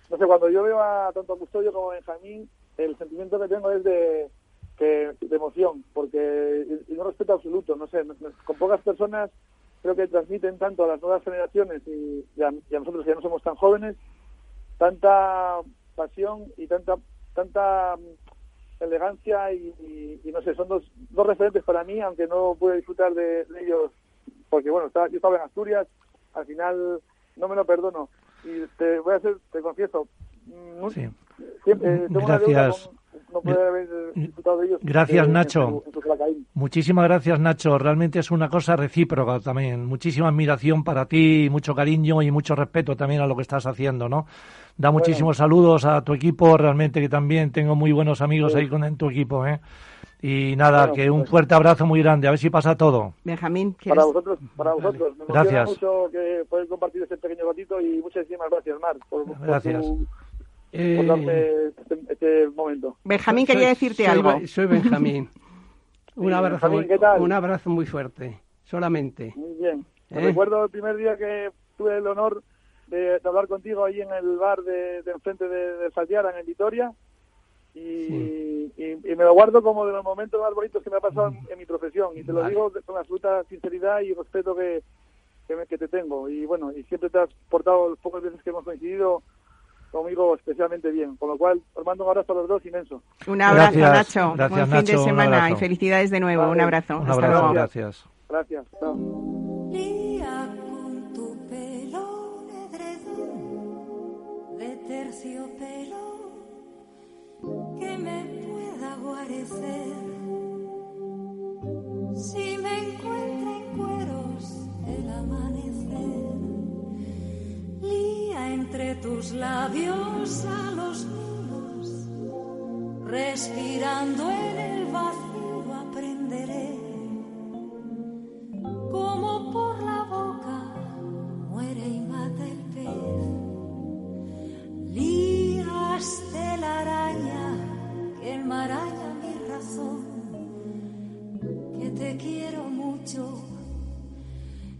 no sé, cuando yo veo a tanto a Custodio como a Benjamín, el sentimiento que tengo es de, de emoción, porque y, un respeto absoluto, no sé, no- no- con pocas personas creo que transmiten tanto a las nuevas generaciones y, a, nosotros que ya no somos tan jóvenes, tanta pasión y tanta tanta mm, elegancia y no sé, son dos, dos referentes para mí, aunque no pude disfrutar de, de ellos, porque bueno, estaba- yo estaba en Asturias, al final no me lo perdono. Y te voy a hacer, te confieso, mm, nu- Sí. siempre eh, Gracias. no poder haber eh, de ellos. Gracias, eh, en Nacho. su- en su Calacaín. Muchísimas gracias, Nacho. Realmente es una cosa recíproca también. Muchísima admiración para ti, mucho cariño y mucho respeto también a lo que estás haciendo, ¿no? Da muchísimos saludos a tu equipo, realmente que también tengo muy buenos amigos Sí. ahí con en tu equipo, ¿eh? Y nada, Bueno, que un pues- fuerte abrazo muy grande. A ver si pasa todo. Benjamín, ¿quieres? Para vosotros, para vosotros. Me Gracias. mucho que poder compartir este pequeño ratito y muchísimas gracias, Mar, por, por Gracias. tu- Eh, por darme este, este momento. Benjamín soy- quería decirte soy algo. Soy Benjamín. un, Sí, abrazo Benjamín, muy, ¿qué tal? un abrazo muy fuerte, solamente. Muy bien. ¿Eh? Recuerdo el primer día que tuve el honor de, de hablar contigo ahí en el bar de, de enfrente de, de Saltiara, en Vitoria. Y, y, y me lo guardo como de los momentos más bonitos que me ha pasado en, en mi profesión. Y te lo Vale. digo con absoluta sinceridad y respeto que, que, me- que te tengo. Y bueno, y siempre te has portado las pocas veces que hemos coincidido conmigo especialmente bien. Con lo cual, os mando un abrazo a los dos inmenso. Un abrazo, Gracias, Nacho. gracias, Buen fin Nacho, de un semana y felicidades de nuevo. Vale. Un abrazo. Un Hasta abrazo, luego. gracias. Gracias. Chao. Lía con tu pelo de terciopelo me pueda guarecer. Si me encuentra en cueros el amanecer, lía entre tus labios a los nudos, respirando en el te quiero mucho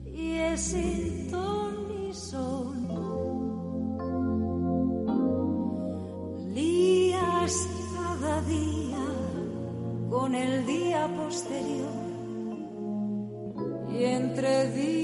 y es el ton y son. Cada día con el día posterior y entre días.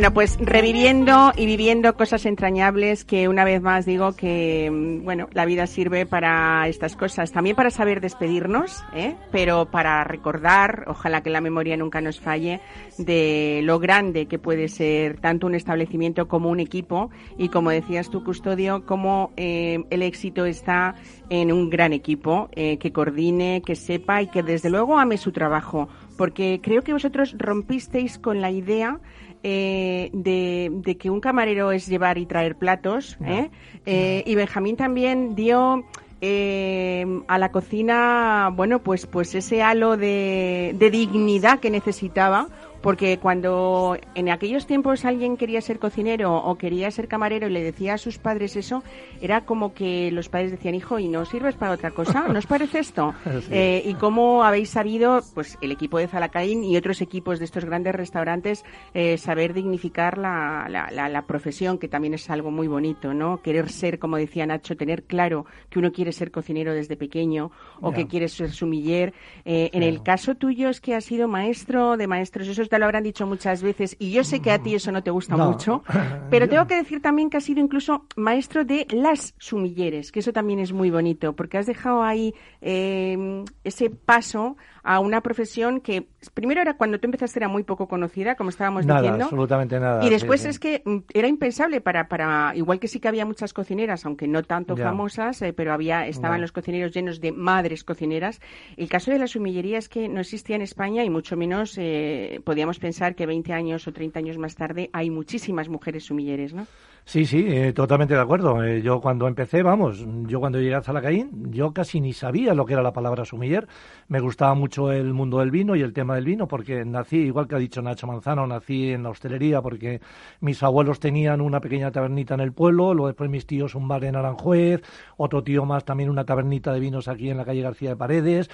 Bueno, pues reviviendo y viviendo cosas entrañables que una vez más digo que, mm, bueno, la vida sirve para estas cosas, también para saber despedirnos, ¿eh? pero para recordar, ojalá que la memoria nunca nos falle, de lo grande que puede ser tanto un establecimiento como un equipo y como decías tú, Custodio, cómo eh, el éxito está en un gran equipo eh, que coordine, que sepa y que desde luego ame su trabajo, porque creo que vosotros rompisteis con la idea eh, de, que un camarero es llevar y traer platos, ¿eh? Eh, y Benjamín también dio a la cocina, bueno, pues, pues ese halo de, de dignidad que necesitaba porque cuando en aquellos tiempos alguien quería ser cocinero o quería ser camarero y le decía a sus padres eso, era como que los padres decían, hijo, ¿y no sirves para otra cosa? ¿No os parece esto? Eh, ¿Y cómo habéis sabido, pues el equipo de Zalacaín y otros equipos de estos grandes restaurantes, eh, saber dignificar la, la, profesión, que también es algo muy bonito, ¿no? Querer ser, como decía Nacho, tener claro que uno quiere ser cocinero desde pequeño o que quiere ser sumiller. Eh, en el caso tuyo es que has sido maestro de maestros, eso te lo habrán dicho muchas veces, y yo sé que a ti eso no te gusta mucho, pero tengo que decir también que has sido incluso maestro de las sumilleres, que eso también es muy bonito, porque has dejado ahí eh, ese paso a una profesión que primero era cuando tú empezaste era muy poco conocida, como estábamos nada, diciendo. absolutamente nada. Y después es que mm, era impensable para, para, igual que sí que había muchas cocineras, aunque no tanto famosas, eh, pero había, estaban los cocineros llenos de madres cocineras. El caso de la sumillería es que no existía en España y mucho menos eh, podíamos pensar que 20 años o 30 años más tarde hay muchísimas mujeres sumilleres, ¿no? Sí, sí, eh, totalmente de acuerdo. Eh, yo cuando empecé, vamos, yo cuando llegué a Zalacaín, yo casi ni sabía lo que era la palabra sumiller. Me gustaba mucho el mundo del vino y el tema del vino porque nací, igual que ha dicho Nacho Manzano, nací en la hostelería porque mis abuelos tenían una pequeña tabernita en el pueblo, luego después mis tíos un bar en Aranjuez, otro tío más también una tabernita de vinos aquí en la calle García de Paredes.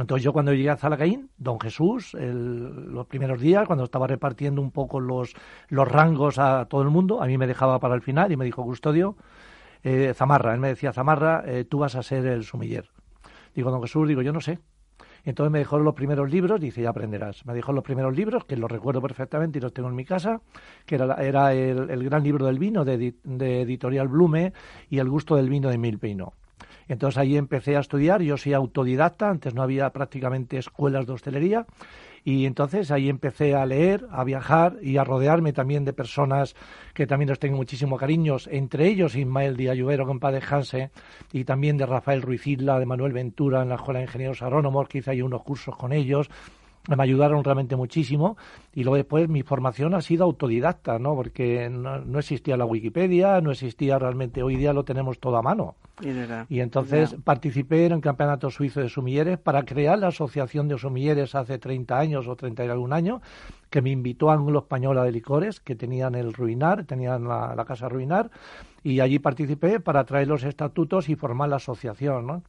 Entonces yo cuando llegué a Zalacaín, don Jesús, los primeros días, cuando estaba repartiendo un poco los, los rangos a todo el mundo, a mí me dejaba para el final y me dijo, Custodio, eh, Zamarra, él me decía, Zamarra, eh, tú vas a ser el sumiller. Digo, don Jesús, digo, yo no sé. Entonces me dejó los primeros libros, dice, ya aprenderás. Me dejó los primeros libros, que los recuerdo perfectamente y los tengo en mi casa, que era, era el, gran libro del vino de, de, Editorial Blume y El gusto del vino de Milpeino. Entonces ahí empecé a estudiar, yo soy autodidacta, antes no había prácticamente escuelas de hostelería. Y entonces ahí empecé a leer, a viajar y a rodearme también de personas que también les tengo muchísimo cariño, entre ellos Ismael Díaz Lluvero, compadre Hanse, y también de Rafael Ruiz Isla, de Manuel Ventura en la Escuela de Ingenieros Agrónomos, que hice ahí unos cursos con ellos, me ayudaron realmente muchísimo y luego después mi formación ha sido autodidacta, ¿no? Porque no, existía la Wikipedia, no existía realmente, hoy día lo tenemos todo a mano. Y entonces participé en el Campeonato Suizo de Sumilleres para crear la Asociación de Sumilleres hace 30 años o 30 y algún año, que me invitó a Ángulo Española de Licores, que tenían el Ruinar, tenían la, la Casa Ruinar, y allí participé para traer los estatutos y formar la asociación, ¿no?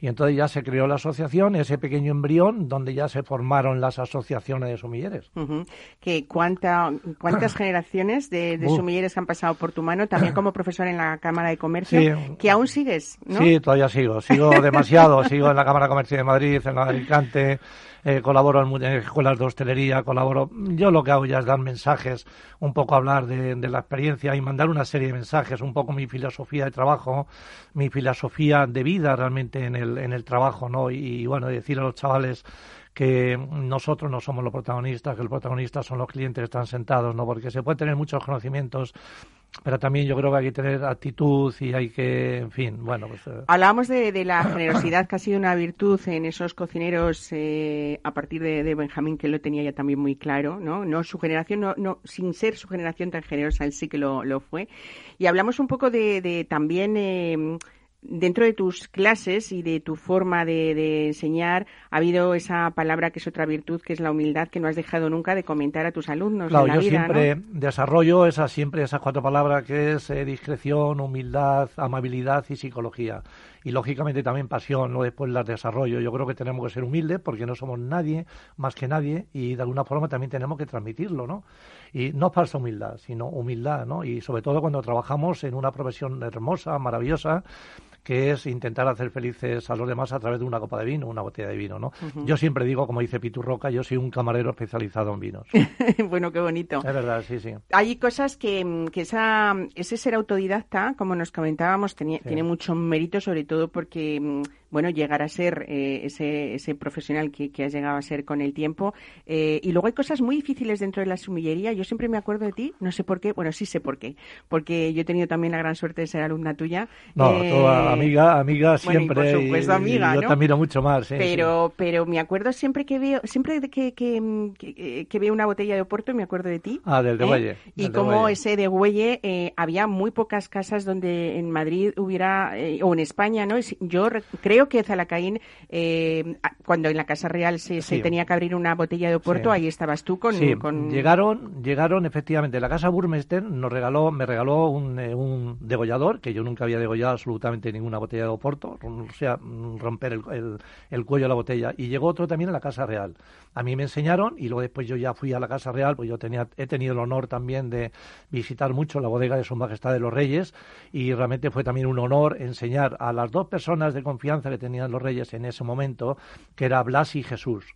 Y entonces ya se creó la asociación, ese pequeño embrión, donde ya se formaron las asociaciones de sumilleres. que cuánta, ¿Cuántas generaciones de, de sumilleres han pasado por tu mano, también como profesor en la Cámara de Comercio, que aún sigues, ¿no? Sí, todavía sigo, sigo demasiado, sigo en la Cámara de Comercio de Madrid, en la de Alicante, eh, colaboro en, escuelas de hostelería, colaboro. Yo lo que hago ya es dar mensajes, un poco hablar de, la experiencia y mandar una serie de mensajes, un poco mi filosofía de trabajo, mi filosofía de vida realmente en el, en el trabajo, ¿no? Y, bueno, decir a los chavales que nosotros no somos los protagonistas, que los protagonistas son los clientes que están sentados, ¿no? Porque se puede tener muchos conocimientos pero también yo creo que hay que tener actitud y hay que, en fin, bueno. Pues, eh. Hablábamos de, la generosidad que ha sido una virtud en esos cocineros eh, a partir de, Benjamín, que lo tenía ya también muy claro, ¿no? No su generación, no, no sin ser su generación tan generosa, él sí que lo, lo fue. Y hablamos un poco de, de también eh, dentro de tus clases y de tu forma de, enseñar ha habido esa palabra que es otra virtud, que es la humildad, que no has dejado nunca de comentar a tus alumnos. Claro, yo siempre desarrollo esas, siempre esas cuatro palabras que es eh, discreción, humildad, amabilidad y psicología. Y lógicamente también pasión, ¿no? después las desarrollo. Yo creo que tenemos que ser humildes porque no somos nadie más que nadie y de alguna forma también tenemos que transmitirlo, ¿no? Y no falsa humildad, sino humildad, ¿no? Y sobre todo cuando trabajamos en una profesión hermosa, maravillosa, que es intentar hacer felices a los demás a través de una copa de vino, una botella de vino, ¿no? Yo siempre digo, como dice Pitu Roca, yo soy un camarero especializado en vinos. bueno, qué bonito. Es verdad, sí, sí. Hay cosas que, que esa, ese ser autodidacta, como nos comentábamos, tenía, tiene mucho mérito, sobre todo porque bueno, llegar a ser eh, ese, ese profesional que, que, has llegado a ser con el tiempo. Eh, y luego hay cosas muy difíciles dentro de la sumillería. Yo siempre me acuerdo de ti, no sé por qué, bueno, sí sé por qué, porque yo he tenido también la gran suerte de ser alumna tuya. No, eh, toda amiga, amiga siempre. por supuesto, amiga, yo te admiro mucho más. pero, pero me acuerdo siempre que veo, siempre que, que, que, veo una botella de Oporto, me acuerdo de ti. Ah, del de. Y como ese de Huelle, había muy pocas casas donde en Madrid hubiera, o en España, ¿no? Yo creo que Zalacaín, eh, cuando en la Casa Real se, tenía que abrir una botella de Oporto, ahí estabas tú con, Llegaron, llegaron efectivamente. La Casa Burmester nos regaló, me regaló un, eh, un, degollador, que yo nunca había degollado absolutamente ninguna botella de Oporto, o sea, romper el, el, cuello de la botella. Y llegó otro también en la Casa Real. A mí me enseñaron y luego después yo ya fui a la Casa Real, pues yo tenía, he tenido el honor también de visitar mucho la bodega de Su Majestad de los Reyes y realmente fue también un honor enseñar a las dos personas de confianza que tenían los reyes en ese momento, que era Blas y Jesús.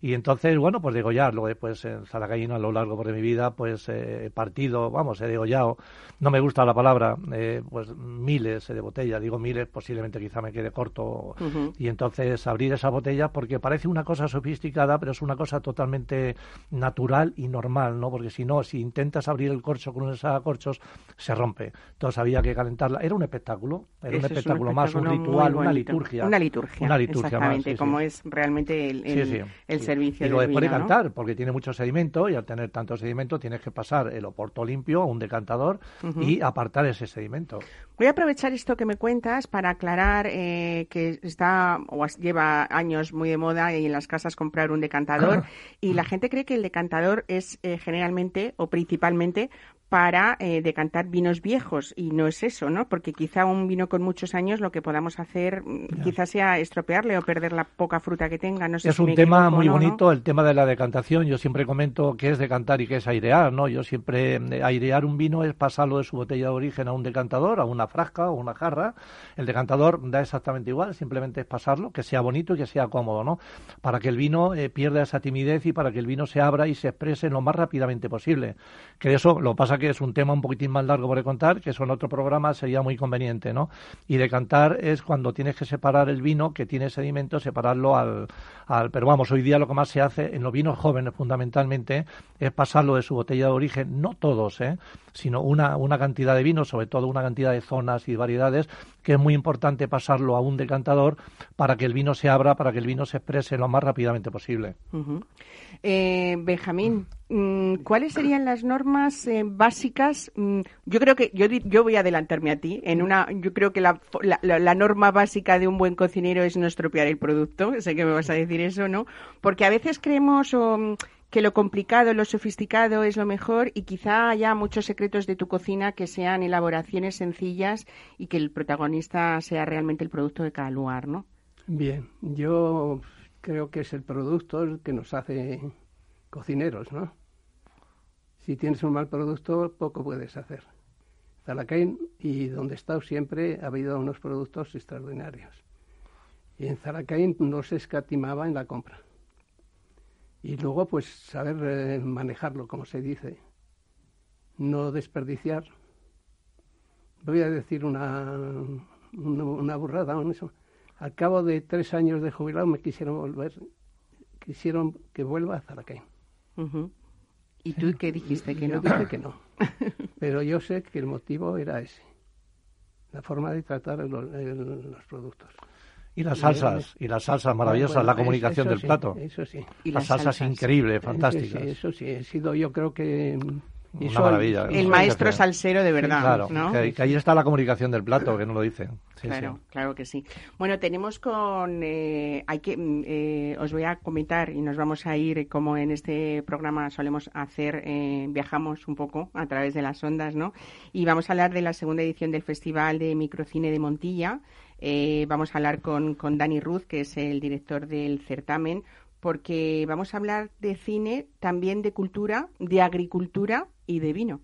Y entonces, bueno, pues degollarlo. Después en Zaracaíno a lo largo de mi vida, pues eh, he partido, vamos, he degollado, no me gusta la palabra, eh, pues miles de botellas. Digo miles, posiblemente quizá me quede corto. Y entonces abrir esa botella, porque parece una cosa sofisticada, pero es una cosa totalmente natural y normal, ¿no? Porque si no, si intentas abrir el corcho con unos corchos, se rompe. Entonces había que calentarla. Era un espectáculo, era un espectáculo, más, un ritual, una liturgia. Una liturgia, una liturgia exactamente, como es realmente el, el, servicio. Y lo después de cantar, porque tiene mucho sedimento y al tener tanto sedimento tienes que pasar el oporto limpio a un decantador y apartar ese sedimento. Voy a aprovechar esto que me cuentas para aclarar eh, que está o lleva años muy de moda y en las casas comprar un decantador y la gente cree que el decantador es eh, generalmente o principalmente para eh, decantar vinos viejos y no es eso, ¿no? Porque quizá un vino con muchos años lo que podamos hacer mm, quizás sea estropearle o perder la poca fruta que tenga. No sé es un tema muy bonito el tema de la decantación. Yo siempre comento qué es decantar y qué es airear, ¿no? Yo siempre mm, airear un vino es pasarlo de su botella de origen a un decantador, a una frasca o una jarra. El decantador da exactamente igual, simplemente es pasarlo, que sea bonito y que sea cómodo, ¿no? Para que el vino eh, pierda esa timidez y para que el vino se abra y se exprese lo más rápidamente posible. Que eso lo pasa que es un tema un poquitín más largo por contar, que eso en otro programa sería muy conveniente, ¿no? Y decantar es cuando tienes que separar el vino que tiene sedimento, separarlo al, al... Pero vamos, hoy día lo que más se hace en los vinos jóvenes fundamentalmente es pasarlo de su botella de origen, no todos, ¿eh? sino una, una cantidad de vinos, sobre todo una cantidad de zonas y variedades, que es muy importante pasarlo a un decantador para que el vino se abra, para que el vino se exprese lo más rápidamente posible. eh, Benjamín, ¿cuáles serían las normas eh, básicas? Mm, yo creo que yo, yo voy a adelantarme a ti. En una, yo creo que la, la, la, norma básica de un buen cocinero es no estropear el producto. Sé que me vas a decir eso, ¿no? Porque a veces creemos o que lo complicado, lo sofisticado es lo mejor y quizá haya muchos secretos de tu cocina que sean elaboraciones sencillas y que el protagonista sea realmente el producto de cada lugar, ¿no? Bien, yo creo que es el producto el que nos hace cocineros, ¿no? Si tienes un mal producto, poco puedes hacer. Zalacain y donde he estado siempre ha habido unos productos extraordinarios. Y en Zalacain no se escatimaba en la compra y luego, pues, saber eh, manejarlo, como se dice. No desperdiciar. Voy a decir una, una, burrada. Al cabo de tres años de jubilado me quisieron volver, quisieron que vuelva a Zaracaín. ¿Y tú qué dijiste? Que no. dije que no. Pero yo sé que el motivo era ese. La forma de tratar los productos. Y las salsas, y las salsas maravillosas, la comunicación del plato. Eso sí. Y las, salsas, increíbles, fantásticas. Eso sí, he sido yo creo que una maravilla. El, maestro salsero de verdad. claro, ¿no? que, ahí está la comunicación del plato, que no lo dice. claro, claro que sí. Bueno, tenemos con. Eh, hay que, mm, eh, os voy a comentar y nos vamos a ir, como en este programa solemos hacer, eh, viajamos un poco a través de las ondas, ¿no? Y vamos a hablar de la segunda edición del Festival de Microcine de Montilla. Eh, vamos a hablar con, con Dani Ruth, que es el director del certamen, porque vamos a hablar de cine, también de cultura, de agricultura y de vino.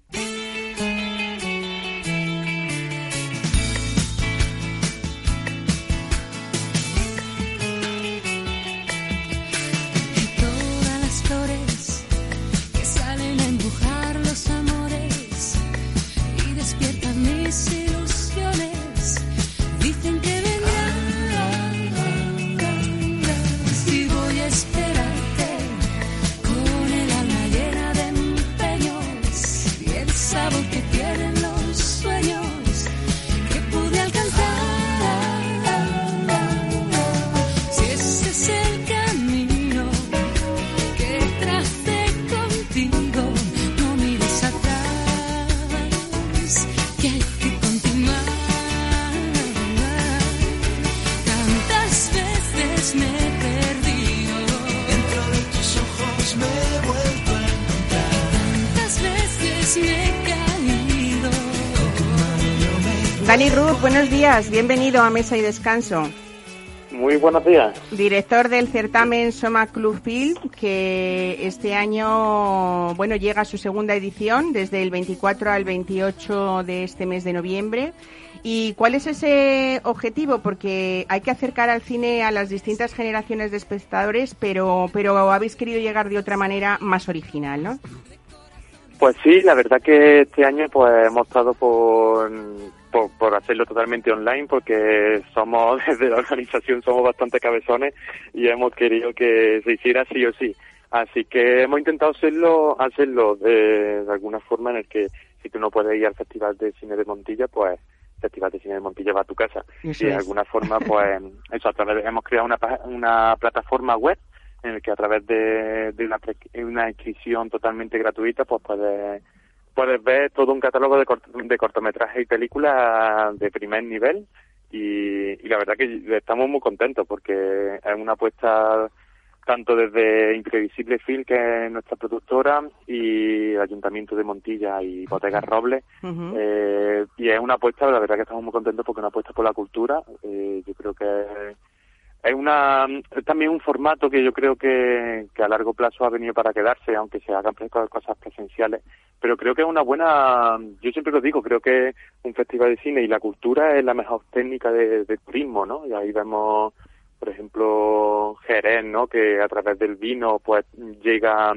Días, bienvenido a Mesa y Descanso. Muy buenos días. Director del certamen Soma Club Film, que este año, bueno, llega a su segunda edición desde el 24 al 28 de este mes de noviembre. ¿Y cuál es ese objetivo? Porque hay que acercar al cine a las distintas generaciones de espectadores, pero, pero habéis querido llegar de otra manera más original, ¿no? Pues sí, la verdad que este año pues hemos estado por, hacerlo totalmente online porque somos desde la organización somos bastante cabezones y hemos querido que se hiciera sí o sí. Así que hemos intentado hacerlo hacerlo de, de alguna forma en el que si tú no puedes ir al Festival de Cine de Montilla, pues Festival de Cine de Montilla va a tu casa. Eso y de es. alguna forma, pues, eso, a través de- hemos creado una, una plataforma web en el que a través de, de una, una inscripción totalmente gratuita, pues puedes, puedes ver todo un catálogo de, cort- de cortometrajes y películas de primer nivel. Y, y la verdad que estamos muy contentos porque es una apuesta tanto desde Imprevisible Film, que es nuestra productora, y el Ayuntamiento de Montilla y Bodegas Robles, eh, y es una apuesta, la verdad que estamos muy contentos porque es una apuesta por la cultura. Eh, yo creo que es una también un formato que yo creo que, que a largo plazo ha venido para quedarse, aunque se hagan cosas presenciales. Pero creo que es una buena, yo siempre lo digo, creo que un festival de cine y la cultura es la mejor técnica de, de turismo, ¿no? Y ahí vemos, por ejemplo, Jerez, ¿no? Que a través del vino, pues llega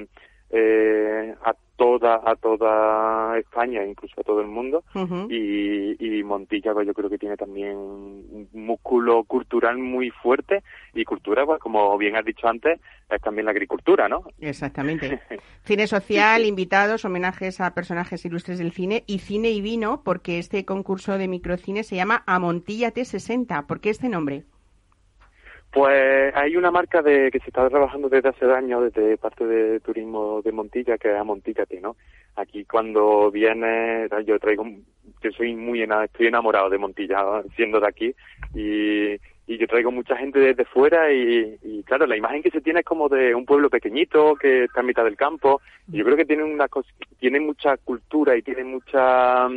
eh, a toda a toda España, incluso a todo el mundo y Montilla pues yo creo que tiene también un músculo cultural muy fuerte y cultura pues como bien has dicho antes es también la agricultura no Exactamente. Cine social, invitados, homenajes a personajes ilustres del cine y cine y vino, porque este concurso de microcine se llama Amontilla T60. ¿Por qué este nombre? Pues hay una marca de que se está trabajando desde hace años, desde parte de turismo de Montilla, que es Amontíllate, ¿no? Aquí cuando viene, yo traigo, yo soy muy, estoy enamorado de Montilla, siendo de aquí, y, y yo traigo mucha gente desde fuera y, y claro, la imagen que se tiene es como de un pueblo pequeñito que está en mitad del campo, y yo creo que tiene una tiene mucha cultura y tiene mucha,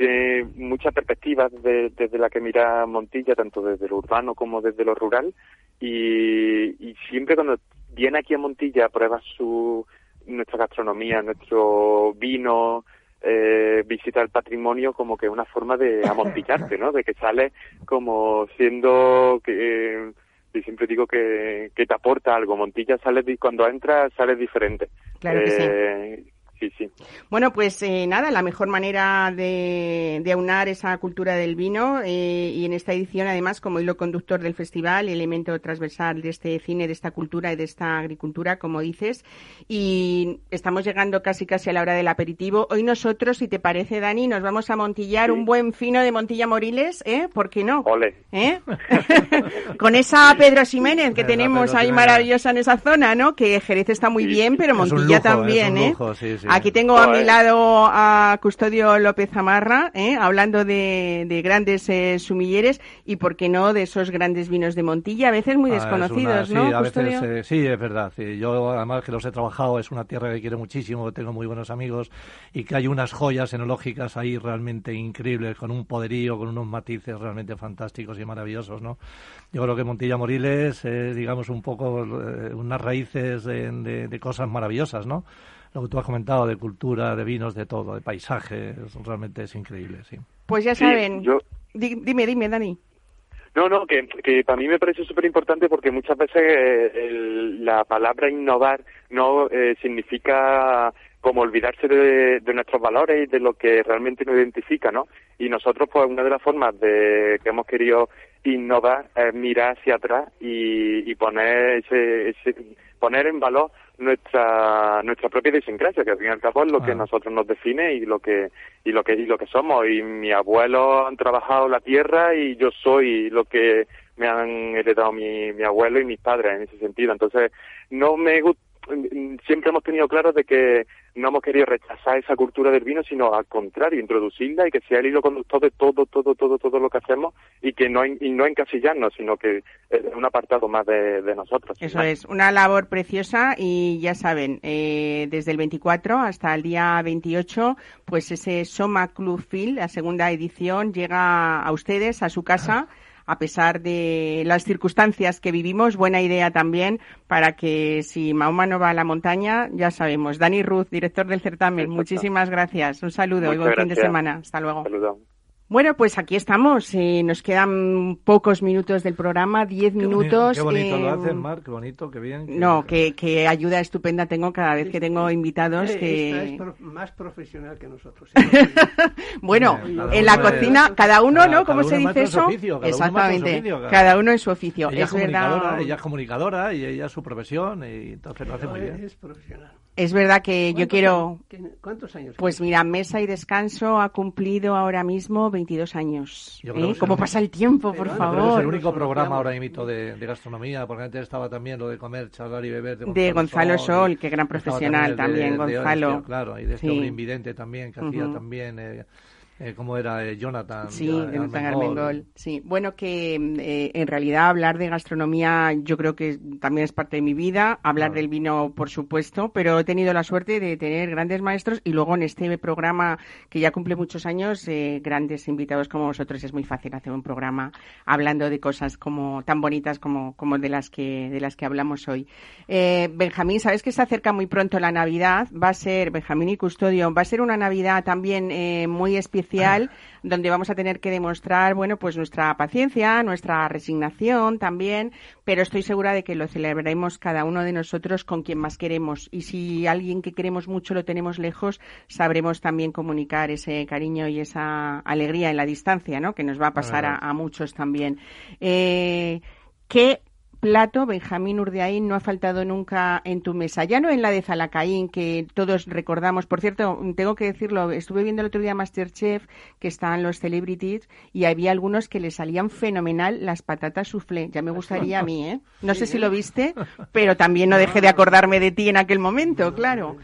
tiene muchas perspectivas de- desde la que mira Montilla, tanto desde lo urbano como desde lo rural. Y, y siempre cuando viene aquí a Montilla, prueba su, nuestra gastronomía, nuestro vino, eh, visita el patrimonio como que una forma de amontillarte, ¿no? De que sales como siendo que eh, yo siempre digo que, que te aporta algo. Montilla sales cuando entras sales diferente. Claro que sí. Sí, sí. Bueno, pues eh, nada, la mejor manera de, de aunar esa cultura del vino eh, y en esta edición, además, como hilo conductor del festival, elemento transversal de este cine, de esta cultura y de esta agricultura, como dices. Y estamos llegando casi casi a la hora del aperitivo. Hoy nosotros, si te parece, Dani, nos vamos a montillar Sí. un buen fino de Montilla Moriles, ¿eh? ¿Por qué no? Ole. ¿Eh? Con esa Pedro Ximénez que tenemos ahí maravillosa en esa zona, ¿no? Que Jerez está muy Sí. bien, pero Es un Montilla lujo, también, es un ¿eh? sí, sí. Aquí tengo a mi lado a Custodio López Amarra, ¿eh? hablando de, de grandes eh, sumilleres y, por qué no, de esos grandes vinos de Montilla, a veces muy Ah, es desconocidos, una- ¿no, sí, a veces, eh, sí, es verdad. sí. Yo, además, que los he trabajado, es una tierra que quiero muchísimo, que tengo muy buenos amigos y que hay unas joyas enológicas ahí realmente increíbles, con un poderío, con unos matices realmente fantásticos y maravillosos, ¿no? Yo creo que Montilla Moriles es, digamos, un poco eh, unas raíces de, de- de cosas maravillosas, ¿no? Lo que tú has comentado de cultura, de vinos, de todo, de paisajes, realmente es increíble, sí. Pues ya Sí, saben. yo- Dime, dime, Dani. No, no, que, que para mí me parece súper importante porque muchas veces eh, el- la palabra innovar no eh, significa como olvidarse de, de nuestros valores y de lo que realmente nos identifica, ¿no? Y nosotros, pues, una de las formas de que hemos querido innovar es mirar hacia atrás y, y poner ese, ese- poner en valor nuestra nuestra propia idiosincrasia, que al fin y al cabo es lo que Ah. nosotros nos define y lo que y lo que y lo que somos. Y mis abuelos han trabajado la tierra y yo soy lo que me han heredado mi, mi abuelo y mis padres en ese sentido. Entonces, no me siempre hemos tenido claro de que no hemos querido rechazar esa cultura del vino, sino al contrario, introducirla y que sea el hilo conductor de todo, todo, todo, todo lo que hacemos y que no, y no encasillarnos, sino que es un apartado más de, nosotros. Eso es, una labor preciosa y ya saben, eh, desde el 24 hasta el día 28, pues ese Soma Club Phil, la segunda edición, llega a ustedes, a su casa a pesar de las circunstancias que vivimos, buena idea también para que si Mahoma no va a la montaña, ya sabemos. Dani Ruth, director del certamen, muchísimas gracias. Un saludo y buen fin de semana. Hasta luego. Bueno, pues aquí estamos. Eh, nos quedan pocos minutos del programa, diez minutos. Qué bonito lo eh, hacen, Marc, qué bonito, qué bien. No, que, que, ayuda estupenda tengo cada vez que tengo invitados. Eh, que... Esta es más profesional que nosotros. bueno, en la cocina, cada uno, ¿no? ¿Cómo se dice eso? Exactamente, cada, uno en su oficio. Ella es, verdad. Ella es comunicadora y ella es su profesión y entonces lo hace muy bien. Es profesional. Es verdad que yo quiero. ¿Cuántos años? Pues mira, Mesa y Descanso ha cumplido ahora mismo 22 años. ¿eh? ¿Cómo pasa el tiempo, por favor? es el único programa ahora mismo de, de, gastronomía, porque antes estaba también lo de comer, charlar y beber. De Gonzalo, Sol, qué gran profesional también, Gonzalo. claro, y de este sí. invidente también, que hacía también. Eh, eh, ¿cómo era? Eh, Jonathan. Sí, Jonathan Armengol. Sí, bueno, que eh, en realidad hablar de gastronomía yo creo que también es parte de mi vida, hablar del vino, por supuesto, pero he tenido la suerte de tener grandes maestros y luego en este programa que ya cumple muchos años, grandes invitados como vosotros. Es muy fácil hacer un programa hablando de cosas como tan bonitas como, como de las que de las que hablamos hoy. Benjamín, sabes que se acerca muy pronto la Navidad. Va a ser Benjamín y Custodio. Va a ser una Navidad también muy especial donde vamos a tener que demostrar, bueno, pues nuestra paciencia, nuestra resignación también, pero estoy segura de que lo celebraremos cada uno de nosotros con quien más queremos. Y si alguien que queremos mucho lo tenemos lejos, sabremos también comunicar ese cariño y esa alegría en la distancia, ¿no? Que nos va a pasar a, muchos también. Eh, ¿Qué plato, Benjamín Urdeaín, no ha faltado nunca en tu mesa. Ya no en la de Zalacaín, que todos recordamos. Por cierto, tengo que decirlo, estuve viendo el otro día Masterchef, que estaban los celebrities, y había algunos que le salían fenomenal las patatas soufflé. Ya me gustaría a mí, ¿eh? No sé si lo viste, pero también no dejé de acordarme de ti en aquel momento, claro.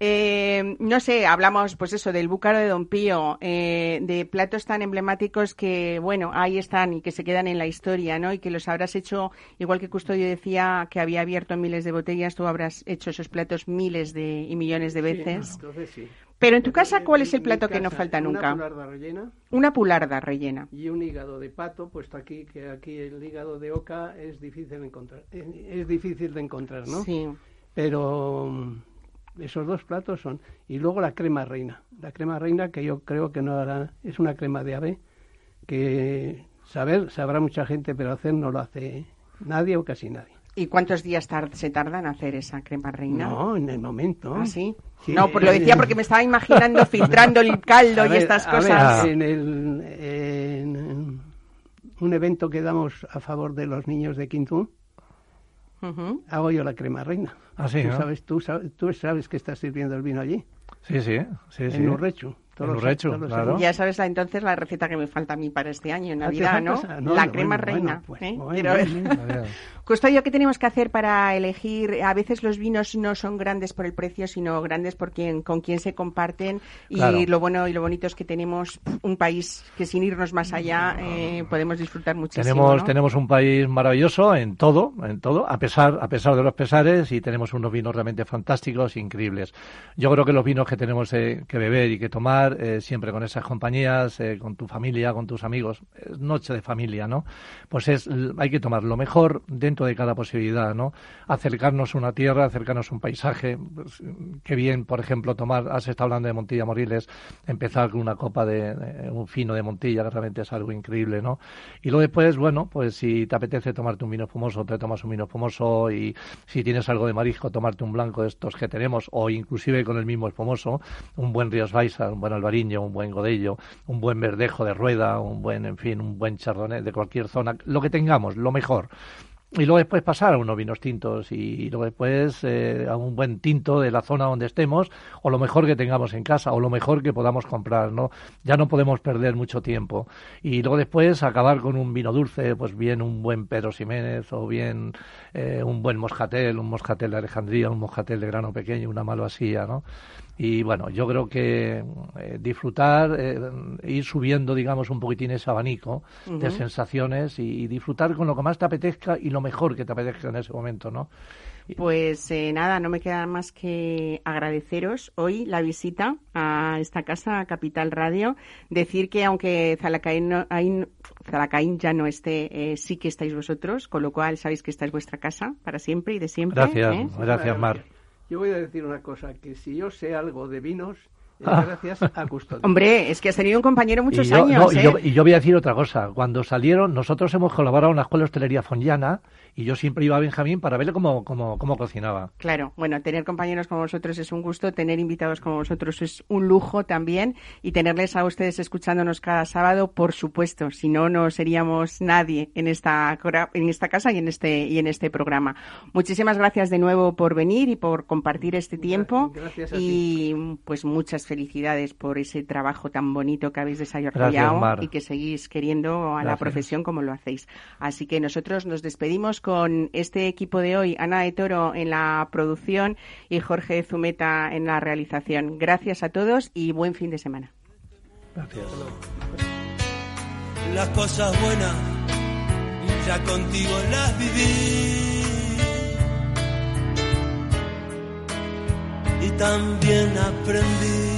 Eh, no sé, hablamos pues eso del búcaro de Don Pío, eh, de platos tan emblemáticos que, bueno, ahí están y que se quedan en la historia, ¿no? Y que los habrás hecho, igual que Custodio decía que había abierto miles de botellas, tú habrás hecho esos platos miles de y millones de veces. Pero en tu casa, ¿cuál es el plato que no falta nunca? Una pularda rellena. Una pularda rellena. Y un hígado de pato, puesto aquí, que aquí el hígado de oca es difícil de encontrar. Eh, es difícil de encontrar, ¿no? Sí. Pero esos dos platos son. Y luego la crema reina. La crema reina que yo creo que no hará, es una crema de ave que saber sabrá mucha gente, pero hacer no lo hace nadie o casi nadie. ¿Y cuántos días se tarda en hacer esa crema reina? No, en el momento. ¿Ah, sí? No, pues lo decía porque me estaba imaginando filtrando el caldo y estas cosas. en, el, en un evento que damos a favor de los niños de Hago yo la crema reina. Ah, sí, ¿Tú, sabes, tú, sabes, tú sabes que estás sirviendo el vino allí. Sí, sí, sí. En Urrechu. Ya sabes entonces la receta que me falta a mí para este año, en ah, Navidad, ¿no? La crema reina. ¿Eh? Custodio, ¿qué tenemos que hacer para elegir? A veces los vinos no son grandes por el precio, sino grandes por quien, con quien se comparten. Y lo bueno y lo bonito es que tenemos un país que sin irnos más allá eh, podemos disfrutar muchísimo. Tenemos, tenemos un país maravilloso en todo, en todo, a pesar, a pesar de los pesares, y tenemos unos vinos realmente fantásticos, increíbles. Yo creo que los vinos que tenemos que beber y que tomar eh, siempre con esas compañías, eh, con tu familia, con tus amigos, es noche de familia, ¿no? Pues es, hay que tomar lo mejor dentro de cada posibilidad, ¿no? Acercarnos a una tierra, acercarnos a un paisaje, pues, qué bien, por ejemplo, tomar, has estado hablando de Montilla Moriles, empezar con una copa de, un fino de Montilla, que realmente es algo increíble, ¿no? Y luego después, bueno, pues si te apetece tomarte un vino espumoso, te tomas un vino espumoso y si tienes algo de marisco, tomarte un blanco de estos que tenemos o inclusive con el mismo espumoso, un buen Ríos Baixa, un buen albariño, un buen godello, un buen verdejo de rueda, un buen, en fin, un buen chardonnay de cualquier zona, lo que tengamos, lo mejor. Y luego después pasar a unos vinos tintos y luego después eh, a un buen tinto de la zona donde estemos o lo mejor que tengamos en casa o lo mejor que podamos comprar, ¿no? Ya no podemos perder mucho tiempo. Y luego después acabar con un vino dulce, pues bien un buen Pedro Ximénez o bien eh, un buen moscatel, un moscatel de Alejandría, un moscatel de grano pequeño, una malvasía, ¿no? Y bueno, yo creo que eh, disfrutar, eh, ir subiendo, digamos, un poquitín ese abanico de sensaciones y, disfrutar con lo que más te apetezca y lo mejor que te apetezca en ese momento, ¿no? Pues eh, nada, no me queda más que agradeceros hoy la visita a esta casa, a Capital Radio. Decir que aunque Zalacaín, ya no esté, sí que estáis vosotros, con lo cual sabéis que esta es vuestra casa para siempre y de siempre. Gracias, gracias, Mar. Yo voy a decir una cosa, que si yo sé algo de vinos. Gracias a Custodio. Hombre, es que has tenido un compañero muchos años. ¿eh? y, yo, voy a decir otra cosa. Cuando salieron, nosotros hemos colaborado en la Escuela de Hostelería Fonllana y yo siempre iba a Benjamín para verle cómo, cómo, cómo cocinaba. Claro, bueno, tener compañeros como vosotros es un gusto, tener invitados como vosotros es un lujo también y tenerles a ustedes escuchándonos cada sábado, por supuesto, si no, no seríamos nadie en esta, en esta casa y en este, y en este programa. Muchísimas gracias de nuevo por venir y por compartir este tiempo gracias y pues muchas felicidades por ese trabajo tan bonito que habéis desarrollado y que seguís queriendo a la profesión como lo hacéis. Así que nosotros nos despedimos con este equipo de hoy, Ana de Toro en la producción y Jorge Zumeta en la realización. Gracias a todos y buen fin de semana. Gracias. Las cosas buenas ya contigo las viví y también aprendí